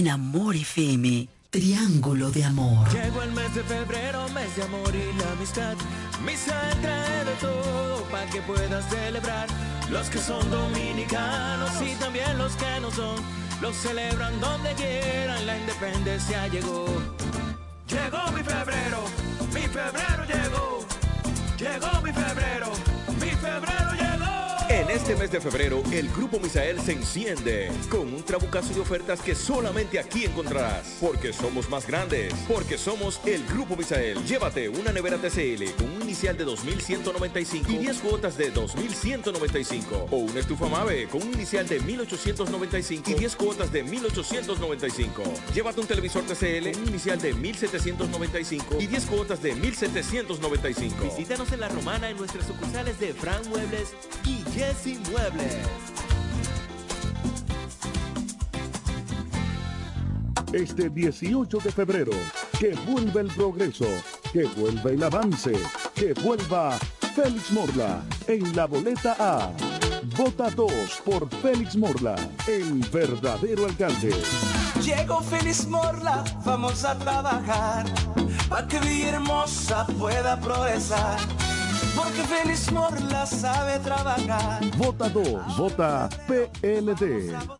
En Amor FM, Triángulo de Amor. Llegó el mes de febrero, mes de amor y la amistad. Misa trae de todo para que puedas celebrar. Los que son dominicanos y también los que no son, los celebran donde quieran. La independencia llegó. Este mes de febrero, el Grupo Misael se enciende con un trabucazo de ofertas que solamente aquí encontrarás. Porque somos más grandes, porque somos el Grupo Misael. Llévate una nevera TCL inicial de 2.195 y 10 cuotas de 2.195. O una estufa Mave con un inicial de 1.895 y 10 cuotas de 1.895. Llévate un televisor TCL con un inicial de 1.795 y 10 cuotas de 1.795. Visítanos en La Romana en nuestras sucursales de Fran Muebles y Jesse Muebles. Este 18 de febrero, que vuelva el progreso, que vuelva el avance, que vuelva Félix Morla en la boleta A. Vota 2 por Félix Morla, el verdadero alcalde. Llegó Feliz Morla, vamos a trabajar para que Villahermosa pueda progresar. Porque Feliz Morla sabe trabajar. Vota 2, vota PLD.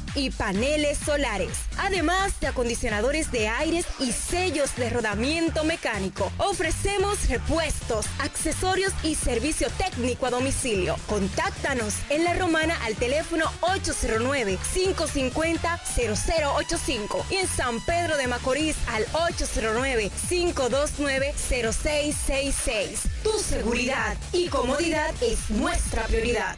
y paneles solares, además de acondicionadores de aires y sellos de rodamiento mecánico. Ofrecemos repuestos, accesorios y servicio técnico a domicilio. Contáctanos en La Romana al teléfono 809-550-0085 y en San Pedro de Macorís al 809-529-0666. Tu seguridad y comodidad es nuestra prioridad.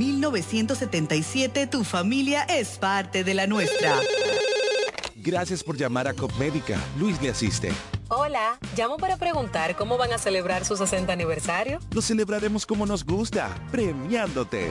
1977 tu familia es parte de la nuestra. Gracias por llamar a Copmédica. Luis le asiste. Hola, llamo para preguntar cómo van a celebrar su 60 aniversario. Lo celebraremos como nos gusta, premiándote.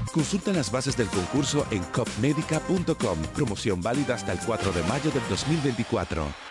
Consulta las bases del concurso en copmedica.com. Promoción válida hasta el 4 de mayo del 2024.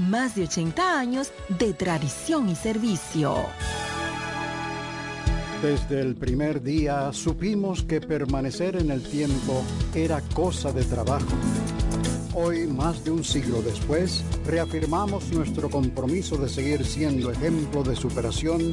más de 80 años de tradición y servicio. Desde el primer día supimos que permanecer en el tiempo era cosa de trabajo. Hoy, más de un siglo después, reafirmamos nuestro compromiso de seguir siendo ejemplo de superación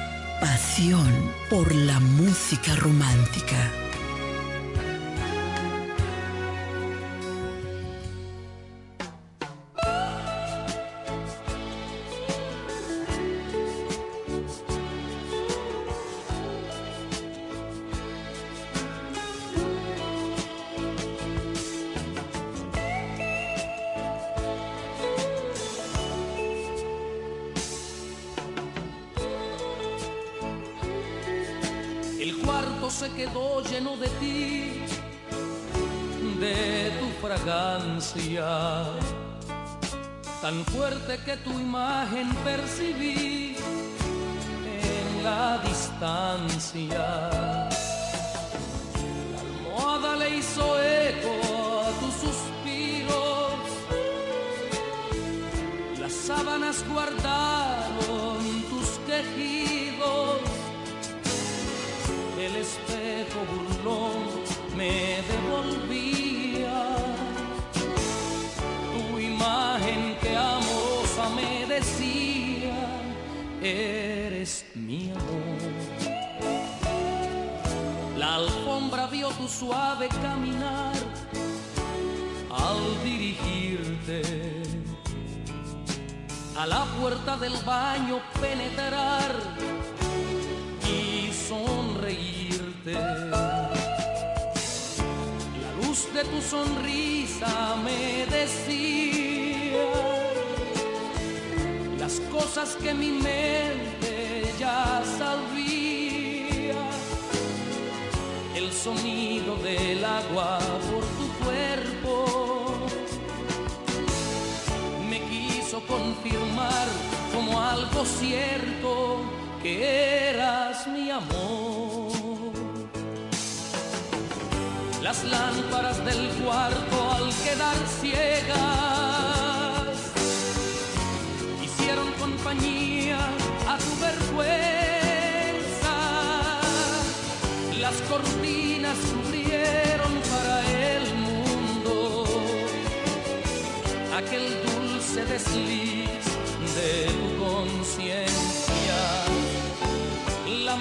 Pasión por la música romántica.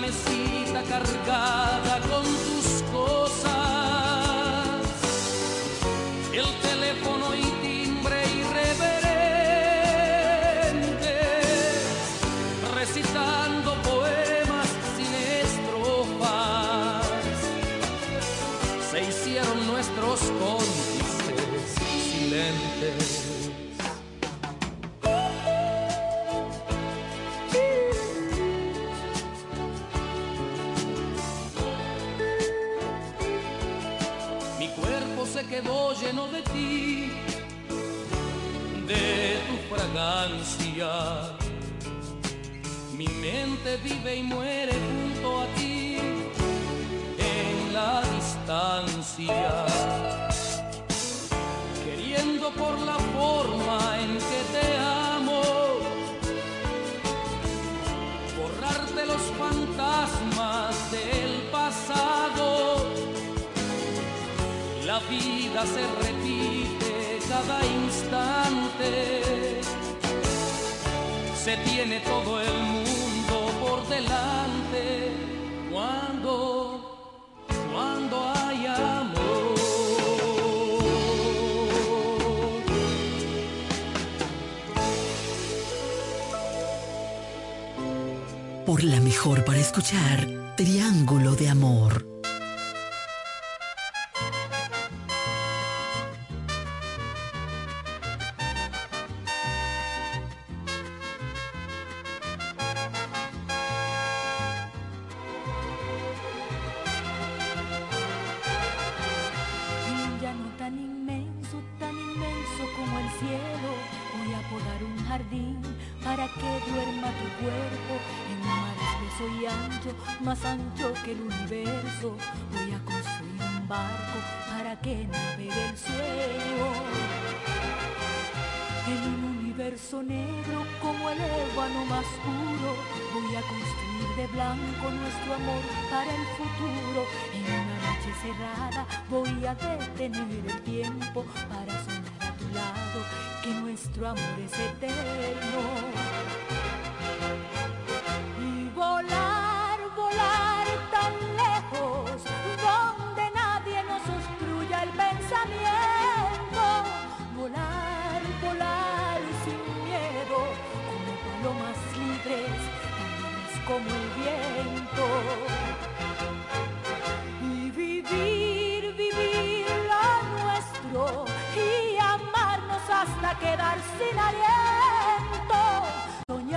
Mesita cargada fragancia. Mi mente vive y muere junto a ti en la distancia. Queriendo por la forma en que te amo, borrarte los fantasmas del pasado. La vida se repite cada instante. Se tiene todo el mundo por delante cuando, cuando hay amor. Por la mejor para escuchar, Triángulo de Amor. Amor para el futuro. En una noche cerrada voy a detener el tiempo para soñar a tu lado que nuestro amor es eterno. Quedar sin aliento.